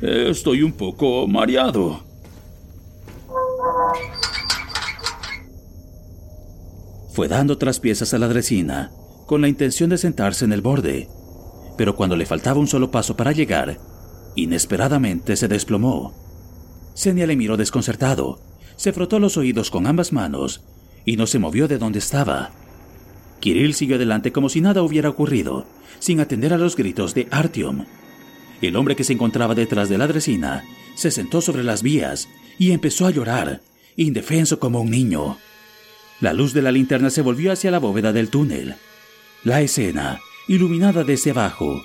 Estoy un poco mareado. Fue dando otras piezas a la dresina, con la intención de sentarse en el borde, pero cuando le faltaba un solo paso para llegar, inesperadamente se desplomó. Senia le miró desconcertado, se frotó los oídos con ambas manos y no se movió de donde estaba. Kirill siguió adelante como si nada hubiera ocurrido, sin atender a los gritos de Artyom. El hombre que se encontraba detrás de la dresina se sentó sobre las vías y empezó a llorar, indefenso como un niño. La luz de la linterna se volvió hacia la bóveda del túnel. La escena, iluminada desde abajo,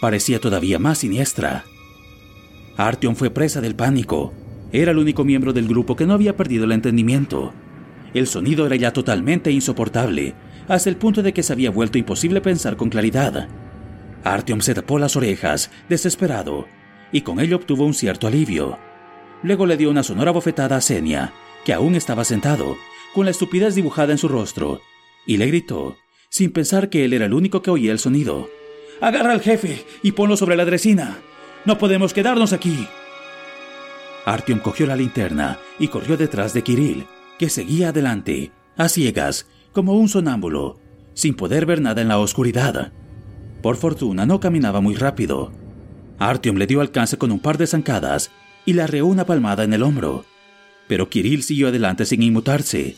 parecía todavía más siniestra. Artyom fue presa del pánico. Era el único miembro del grupo que no había perdido el entendimiento. El sonido era ya totalmente insoportable, hasta el punto de que se había vuelto imposible pensar con claridad. Artyom se tapó las orejas, desesperado, y con ello obtuvo un cierto alivio. Luego le dio una sonora bofetada a Senia, que aún estaba sentado, con la estupidez dibujada en su rostro, y le gritó, sin pensar que él era el único que oía el sonido. Agarra al jefe y ponlo sobre la dresina. No podemos quedarnos aquí. Artyom cogió la linterna y corrió detrás de Kirill, que seguía adelante, a ciegas, como un sonámbulo, sin poder ver nada en la oscuridad. Por fortuna no caminaba muy rápido. Artyom le dio alcance con un par de zancadas y le arreó una palmada en el hombro. Pero Kirill siguió adelante sin inmutarse.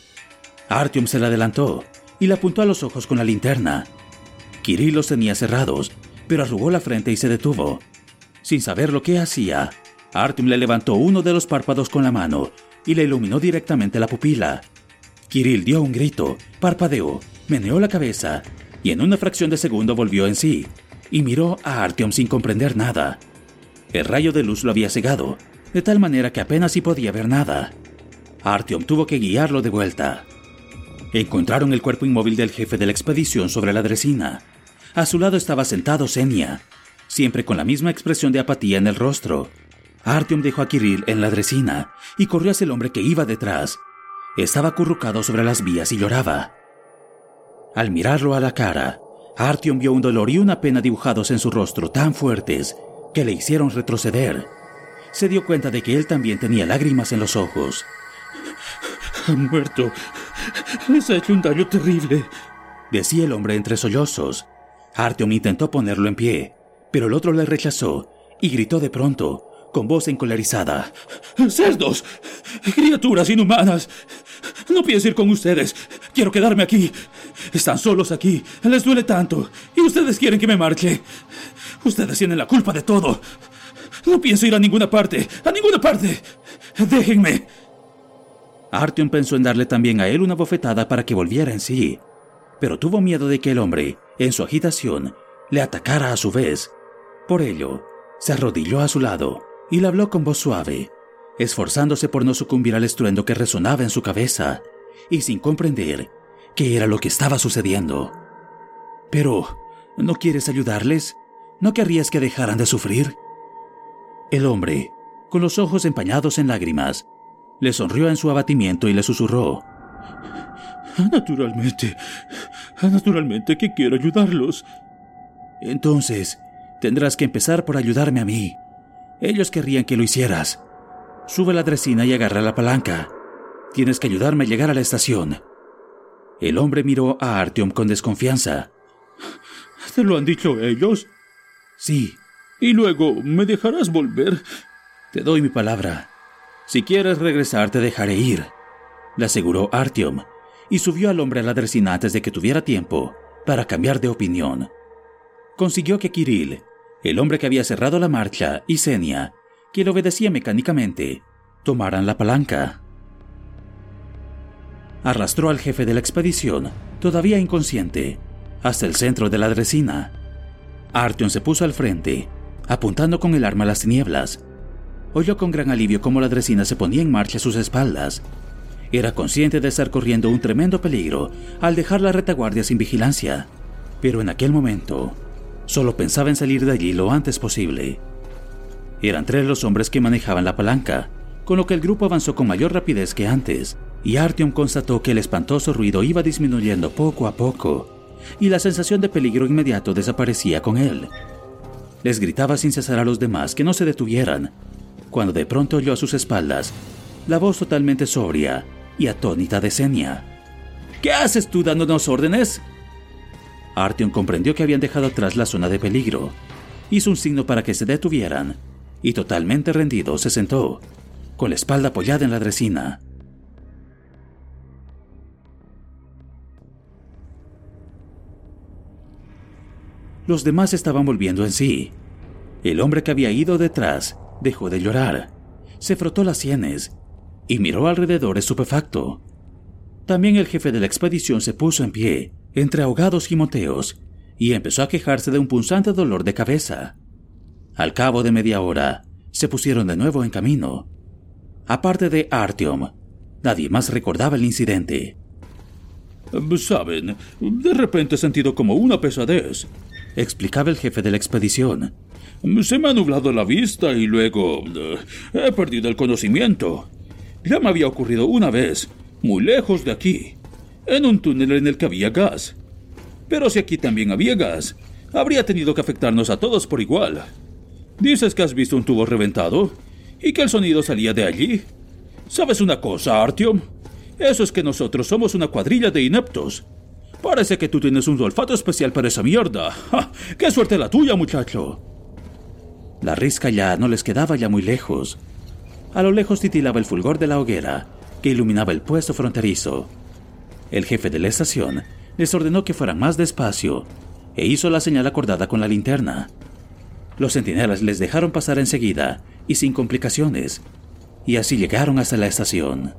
Artyom se le adelantó y le apuntó a los ojos con la linterna. Kirill los tenía cerrados, pero arrugó la frente y se detuvo. Sin saber lo que hacía, Artyom le levantó uno de los párpados con la mano y le iluminó directamente la pupila. Kirill dio un grito, parpadeó, meneó la cabeza y en una fracción de segundo volvió en sí y miró a Artyom sin comprender nada. El rayo de luz lo había cegado, de tal manera que apenas si podía ver nada. Artyom tuvo que guiarlo de vuelta. Encontraron el cuerpo inmóvil del jefe de la expedición sobre la dresina. A su lado estaba sentado Senia, siempre con la misma expresión de apatía en el rostro. Artyom dejó a Kirill en la dresina y corrió hacia el hombre que iba detrás. Estaba acurrucado sobre las vías y lloraba. Al mirarlo a la cara, Artyom vio un dolor y una pena dibujados en su rostro tan fuertes que le hicieron retroceder. Se dio cuenta de que él también tenía lágrimas en los ojos. Ha muerto. Les ha hecho un daño terrible, decía el hombre entre sollozos. Artyom intentó ponerlo en pie, pero el otro le rechazó y gritó de pronto, con voz encolerizada. ¡Cerdos! ¡Criaturas inhumanas! No pienso ir con ustedes. Quiero quedarme aquí. Están solos aquí. Les duele tanto. Y ustedes quieren que me marche. Ustedes tienen la culpa de todo. No pienso ir a ninguna parte. A ninguna parte. Déjenme. Artyom pensó en darle también a él una bofetada para que volviera en sí. Pero tuvo miedo de que el hombre, en su agitación, le atacara a su vez. Por ello, se arrodilló a su lado y le habló con voz suave, esforzándose por no sucumbir al estruendo que resonaba en su cabeza y sin comprender qué era lo que estaba sucediendo. Pero, ¿no quieres ayudarles? ¿No querrías que dejaran de sufrir? El hombre, con los ojos empañados en lágrimas, le sonrió en su abatimiento y le susurró. Naturalmente, Naturalmente que quiero ayudarlos. Entonces, tendrás que empezar por ayudarme a mí. Ellos querrían que lo hicieras. Sube la dresina y agarra la palanca. Tienes que ayudarme a llegar a la estación. El hombre miró a Artyom con desconfianza. ¿Te lo han dicho ellos? Sí. ¿Y luego me dejarás volver? Te doy mi palabra. Si quieres regresar, te dejaré ir, le aseguró Artyom, y subió al hombre a la dresina antes de que tuviera tiempo para cambiar de opinión. Consiguió que Kirill, el hombre que había cerrado la marcha, y Senia, quien obedecía mecánicamente, tomaran la palanca. Arrastró al jefe de la expedición, todavía inconsciente, hasta el centro de la dresina. Artyom se puso al frente, apuntando con el arma a las tinieblas. Oyó con gran alivio cómo la dresina se ponía en marcha a sus espaldas. Era consciente de estar corriendo un tremendo peligro al dejar la retaguardia sin vigilancia, pero en aquel momento solo pensaba en salir de allí lo antes posible. Eran tres los hombres que manejaban la palanca, con lo que el grupo avanzó con mayor rapidez que antes, y Artyom constató que el espantoso ruido iba disminuyendo poco a poco, y la sensación de peligro inmediato desaparecía con él. Les gritaba sin cesar a los demás que no se detuvieran, cuando de pronto oyó a sus espaldas la voz totalmente sobria y atónita de Senia. ¿Qué haces tú dándonos órdenes? Artyom comprendió que habían dejado atrás la zona de peligro. Hizo un signo para que se detuvieran y totalmente rendido se sentó, con la espalda apoyada en la dresina. Los demás estaban volviendo en sí. El hombre que había ido detrás dejó de llorar, se frotó las sienes y miró alrededor estupefacto. También el jefe de la expedición se puso en pie, entre ahogados moteos, y empezó a quejarse de un punzante dolor de cabeza. Al cabo de media hora, se pusieron de nuevo en camino. Aparte de Artyom, nadie más recordaba el incidente. Saben, de repente he sentido como una pesadez explicaba el jefe de la expedición. Se me ha nublado la vista y luego eh, he perdido el conocimiento. Ya me había ocurrido una vez, muy lejos de aquí, en un túnel en el que había gas. Pero si aquí también había gas, habría tenido que afectarnos a todos por igual. Dices que has visto un tubo reventado y que el sonido salía de allí. ¿Sabes una cosa, Artyom? Eso es que nosotros somos una cuadrilla de ineptos Parece que tú tienes un olfato especial para esa mierda. ¡Qué suerte la tuya, muchacho! La risca ya no les quedaba ya muy lejos. A lo lejos titilaba el fulgor de la hoguera que iluminaba el puesto fronterizo. El jefe de la estación les ordenó que fueran más despacio e hizo la señal acordada con la linterna. Los centinelas les dejaron pasar enseguida y sin complicaciones, y así llegaron hasta la estación.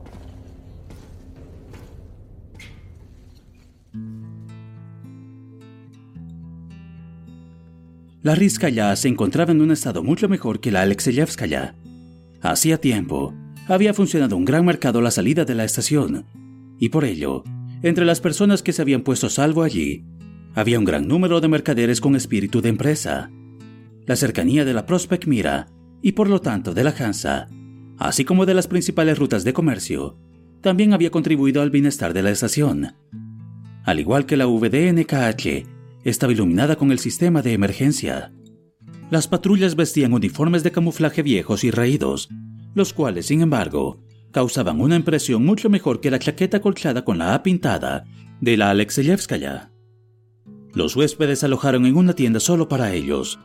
La Rizkaya se encontraba en un estado mucho mejor que la Alexeyevskaya. Hacía tiempo, había funcionado un gran mercado a la salida de la estación, y por ello, entre las personas que se habían puesto salvo allí, había un gran número de mercaderes con espíritu de empresa. La cercanía de la Prospect Mira, y por lo tanto de la Hansa, así como de las principales rutas de comercio, también había contribuido al bienestar de la estación. Al igual que la VDNKH estaba iluminada con el sistema de emergencia. Las patrullas vestían uniformes de camuflaje viejos y raídos, los cuales, sin embargo, causaban una impresión mucho mejor que la chaqueta colchada con la A pintada de la Alexeyevskaya. Los huéspedes alojaron en una tienda solo para ellos.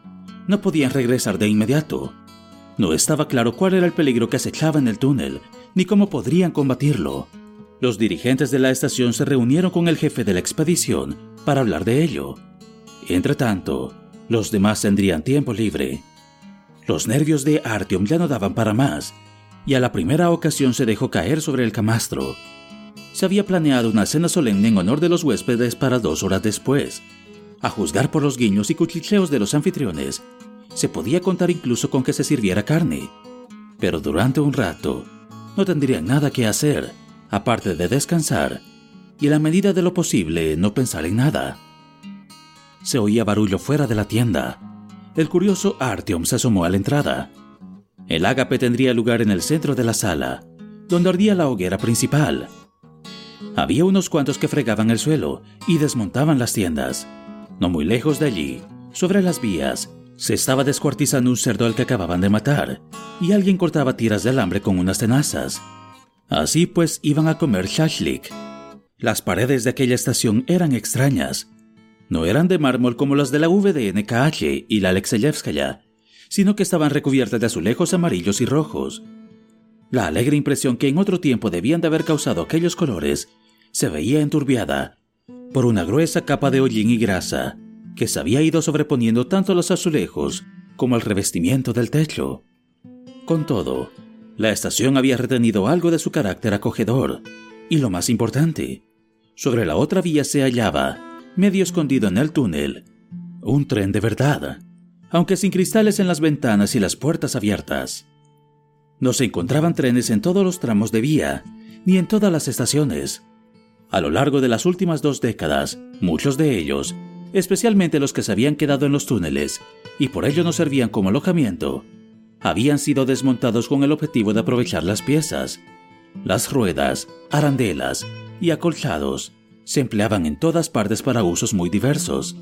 No podían regresar de inmediato. No estaba claro cuál era el peligro que acechaba en el túnel, ni cómo podrían combatirlo. Los dirigentes de la estación se reunieron con el jefe de la expedición para hablar de ello. Entre tanto, los demás tendrían tiempo libre. Los nervios de Artyom ya no daban para más, y a la primera ocasión se dejó caer sobre el camastro. Se había planeado una cena solemne en honor de los huéspedes para dos horas después. A juzgar por los guiños y cuchicheos de los anfitriones, se podía contar incluso con que se sirviera carne. Pero durante un rato, no tendrían nada que hacer, aparte de descansar, y en la medida de lo posible no pensar en nada. Se oía barullo fuera de la tienda. El curioso Artyom se asomó a la entrada. El ágape tendría lugar en el centro de la sala, donde ardía la hoguera principal. Había unos cuantos que fregaban el suelo y desmontaban las tiendas. No muy lejos de allí, sobre las vías, se estaba descuartizando un cerdo al que acababan de matar, y alguien cortaba tiras de alambre con unas tenazas. Así pues iban a comer shashlik. Las paredes de aquella estación eran extrañas. No eran de mármol como las de la VDNKH y la Alexeyevskaya, sino que estaban recubiertas de azulejos amarillos y rojos. La alegre impresión que en otro tiempo debían de haber causado aquellos colores se veía enturbiada por una gruesa capa de hollín y grasa que se había ido sobreponiendo tanto los azulejos como al revestimiento del techo. Con todo, la estación había retenido algo de su carácter acogedor, y lo más importante, sobre la otra vía se hallaba, medio escondido en el túnel, un tren de verdad, aunque sin cristales en las ventanas y las puertas abiertas. No se encontraban trenes en todos los tramos de vía, ni en todas las estaciones. A lo largo de las últimas dos décadas, muchos de ellos especialmente los que se habían quedado en los túneles, y por ello no servían como alojamiento, habían sido desmontados con el objetivo de aprovechar las piezas. Las ruedas, arandelas y acolchados se empleaban en todas partes para usos muy diversos.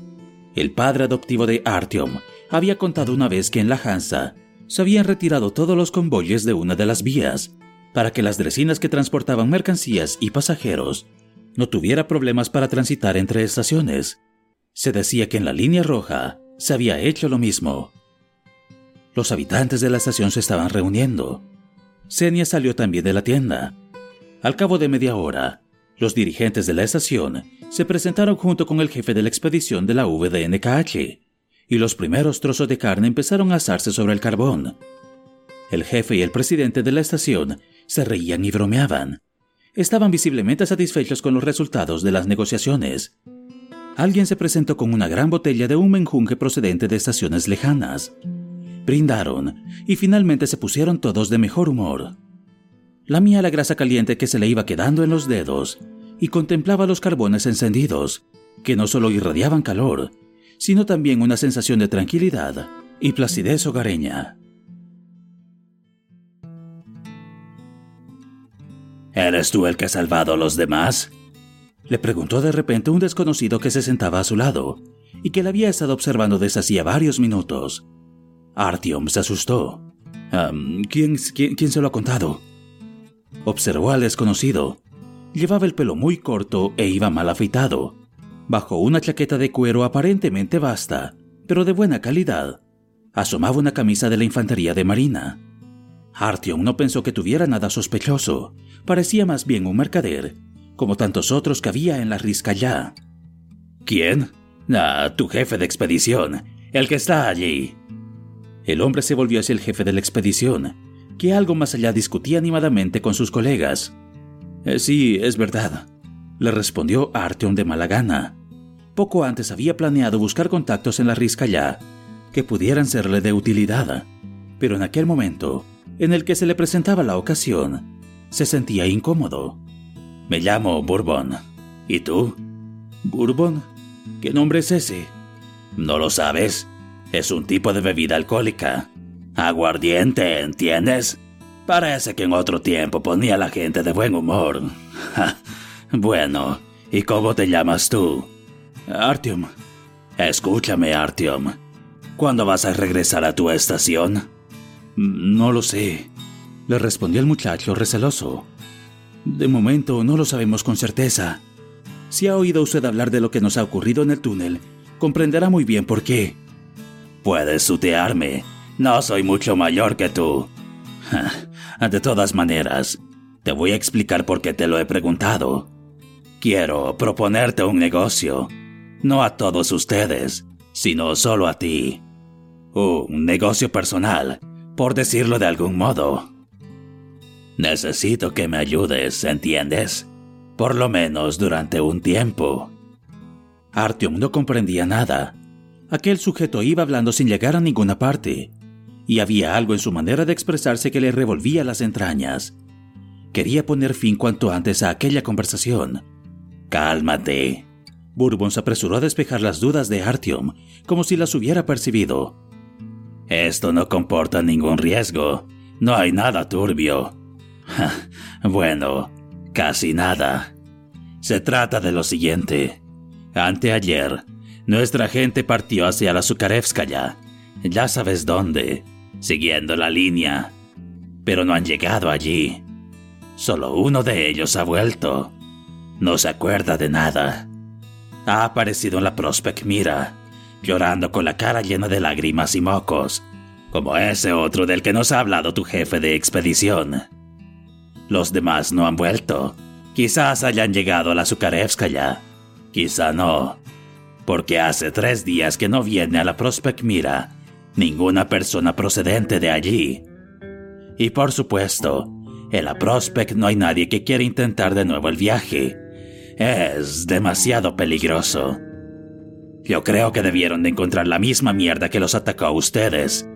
El padre adoptivo de Artyom había contado una vez que en la Hansa se habían retirado todos los convoyes de una de las vías para que las dresinas que transportaban mercancías y pasajeros no tuviera problemas para transitar entre estaciones. Se decía que en la línea roja se había hecho lo mismo. Los habitantes de la estación se estaban reuniendo. Senia salió también de la tienda. Al cabo de media hora, los dirigentes de la estación se presentaron junto con el jefe de la expedición de la VDNKH, y los primeros trozos de carne empezaron a asarse sobre el carbón. El jefe y el presidente de la estación se reían y bromeaban. Estaban visiblemente satisfechos con los resultados de las negociaciones alguien se presentó con una gran botella de un menjunje procedente de estaciones lejanas. Brindaron y finalmente se pusieron todos de mejor humor. Lamía la grasa caliente que se le iba quedando en los dedos y contemplaba los carbones encendidos, que no solo irradiaban calor, sino también una sensación de tranquilidad y placidez hogareña. ¿Eres tú el que ha salvado a los demás? Le preguntó de repente un desconocido que se sentaba a su lado y que le había estado observando desde hacía varios minutos. Artyom se asustó. ¿quién, quién, se lo ha contado? Observó al desconocido. Llevaba el pelo muy corto e iba mal afeitado. Bajo una chaqueta de cuero aparentemente vasta, pero de buena calidad, asomaba una camisa de la infantería de marina. Artyom no pensó que tuviera nada sospechoso. Parecía más bien un mercader como tantos otros que había en la ya. ¿Quién? Ah, tu jefe de expedición, el que está allí. El hombre se volvió hacia el jefe de la expedición, que algo más allá discutía animadamente con sus colegas. Eh, sí, es verdad, le respondió Artyom de mala gana. Poco antes había planeado buscar contactos en la ya, que pudieran serle de utilidad, pero en aquel momento, en el que se le presentaba la ocasión, se sentía incómodo. Me llamo Bourbon. ¿Y tú? ¿Bourbon? ¿Qué nombre es ese? ¿No lo sabes? Es un tipo de bebida alcohólica. Aguardiente, ¿entiendes? Parece que en otro tiempo ponía a la gente de buen humor. bueno, ¿y cómo te llamas tú? Artyom. Escúchame, Artyom. ¿Cuándo vas a regresar a tu estación? No lo sé, le respondió el muchacho receloso. De momento no lo sabemos con certeza. Si ha oído usted hablar de lo que nos ha ocurrido en el túnel, comprenderá muy bien por qué. Puedes sutearme. No soy mucho mayor que tú. [laughs] De todas maneras, te voy a explicar por qué te lo he preguntado. Quiero proponerte un negocio. No a todos ustedes, sino solo a ti. Un negocio personal, por decirlo de algún modo. Necesito que me ayudes, ¿entiendes? Por lo menos durante un tiempo. Artyom no comprendía nada. Aquel sujeto iba hablando sin llegar a ninguna parte, y había algo en su manera de expresarse que le revolvía las entrañas. Quería poner fin cuanto antes a aquella conversación. Cálmate. Bourbon se apresuró a despejar las dudas de Artyom, como si las hubiera percibido. Esto no comporta ningún riesgo. No hay nada turbio. bueno, casi nada. Se trata de lo siguiente. Anteayer, nuestra gente partió hacia la Zukarevskaya. Ya sabes dónde, siguiendo la línea. Pero no han llegado allí. Solo uno de ellos ha vuelto. No se acuerda de nada. Ha aparecido en la Prospect Mira, llorando con la cara llena de lágrimas y mocos, como ese otro del que nos ha hablado tu jefe de expedición. Los demás no han vuelto. Quizás hayan llegado a la Zukarevskaya. Quizá no. Porque hace tres días que no viene a la Prospect Mira ninguna persona procedente de allí. Y por supuesto, en la Prospect no hay nadie que quiera intentar de nuevo el viaje. Es demasiado peligroso. Yo creo que debieron de encontrar la misma mierda que los atacó a ustedes.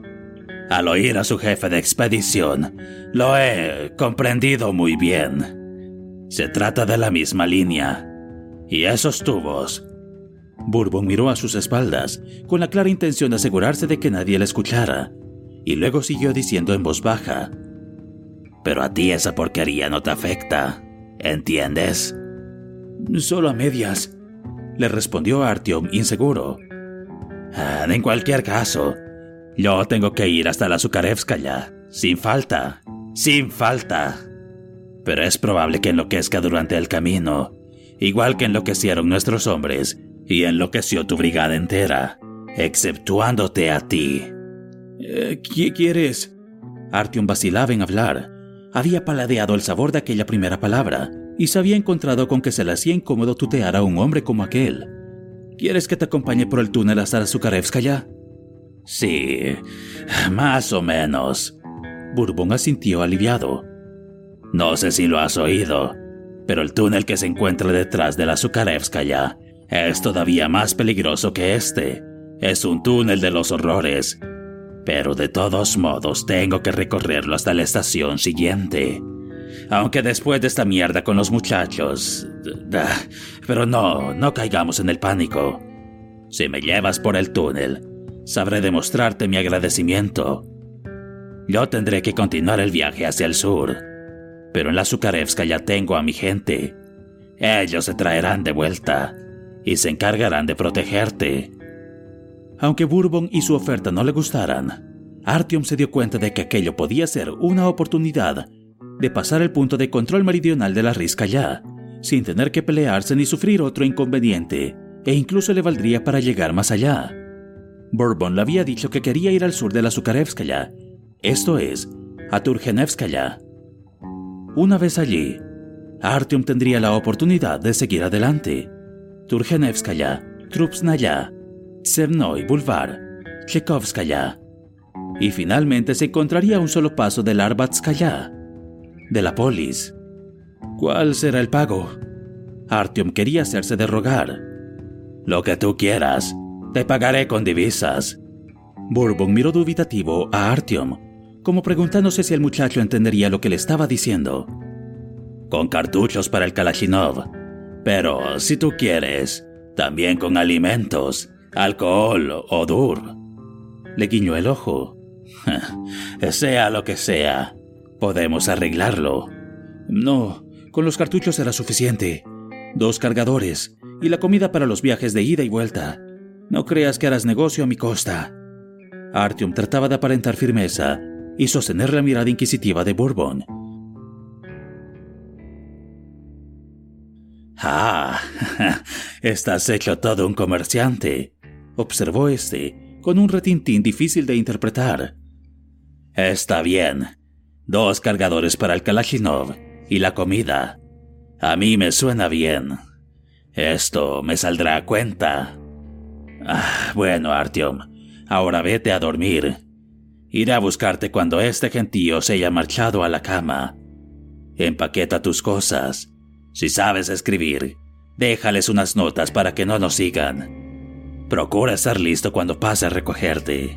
Al oír a su jefe de expedición, lo he comprendido muy bien. Se trata de la misma línea. Y esos tubos. Bourbon miró a sus espaldas, con la clara intención de asegurarse de que nadie le escuchara, y luego siguió diciendo en voz baja, Pero a ti esa porquería no te afecta, ¿entiendes? Solo a medias, le respondió Artyom inseguro. Ah, en cualquier caso, yo tengo que ir hasta la Zukarevskaya, sin falta, sin falta. Pero es probable que enloquezca durante el camino, igual que enloquecieron nuestros hombres y enloqueció tu brigada entera, exceptuándote a ti. Eh, ¿Qué quieres? Artyom vacilaba en hablar. Había paladeado el sabor de aquella primera palabra y se había encontrado con que se le hacía incómodo tutear a un hombre como aquel. ¿Quieres que te acompañe por el túnel hasta la Zukarevskaya? Sí, más o menos. Bourbon asintió aliviado. No sé si lo has oído, pero el túnel que se encuentra detrás de la Zukarevskaya es todavía más peligroso que este. Es un túnel de los horrores. Pero de todos modos tengo que recorrerlo hasta la estación siguiente. Aunque después de esta mierda con los muchachos... Pero no, no caigamos en el pánico. Si me llevas por el túnel, sabré demostrarte mi agradecimiento. Yo tendré que continuar el viaje hacia el sur, pero en la Zukarevska ya tengo a mi gente. Ellos se traerán de vuelta y se encargarán de protegerte. Aunque Bourbon y su oferta no le gustaran, Artyom se dio cuenta de que aquello podía ser una oportunidad de pasar el punto de control meridional de la risca ya, sin tener que pelearse ni sufrir otro inconveniente, e incluso le valdría para llegar más allá. Bourbon le había dicho que quería ir al sur de la Zukarevskaya, esto es, a Turgenevskaya. Una vez allí, Artyom tendría la oportunidad de seguir adelante. Turgenevskaya, Trupsnaya, Tsevnoy Boulevard, Chekovskaya. Y finalmente se encontraría un solo paso del Arbatskaya, de la polis. ¿Cuál será el pago? Artyom quería hacerse de rogar. Lo que tú quieras, te pagaré con divisas. Bourbon miró dubitativo a Artyom, como preguntándose si el muchacho entendería lo que le estaba diciendo. Con cartuchos para el Kalashnikov. Pero si tú quieres, también con alimentos, alcohol o dur. Le guiñó el ojo. [laughs] sea lo que sea, podemos arreglarlo. No, con los cartuchos será suficiente. Dos cargadores y la comida para los viajes de ida y vuelta. No creas que harás negocio a mi costa. Artyom trataba de aparentar firmeza y sostener la mirada inquisitiva de Bourbon. Ah, [laughs] estás hecho todo un comerciante, observó este, con un retintín difícil de interpretar. Está bien. Dos cargadores para el Kalashnikov y la comida. A mí me suena bien. Esto me saldrá a cuenta. Ah, bueno, Artyom, ahora vete a dormir. Iré a buscarte cuando este gentío se haya marchado a la cama. Empaqueta tus cosas. Si sabes escribir, déjales unas notas para que no nos sigan. Procura estar listo cuando pase a recogerte.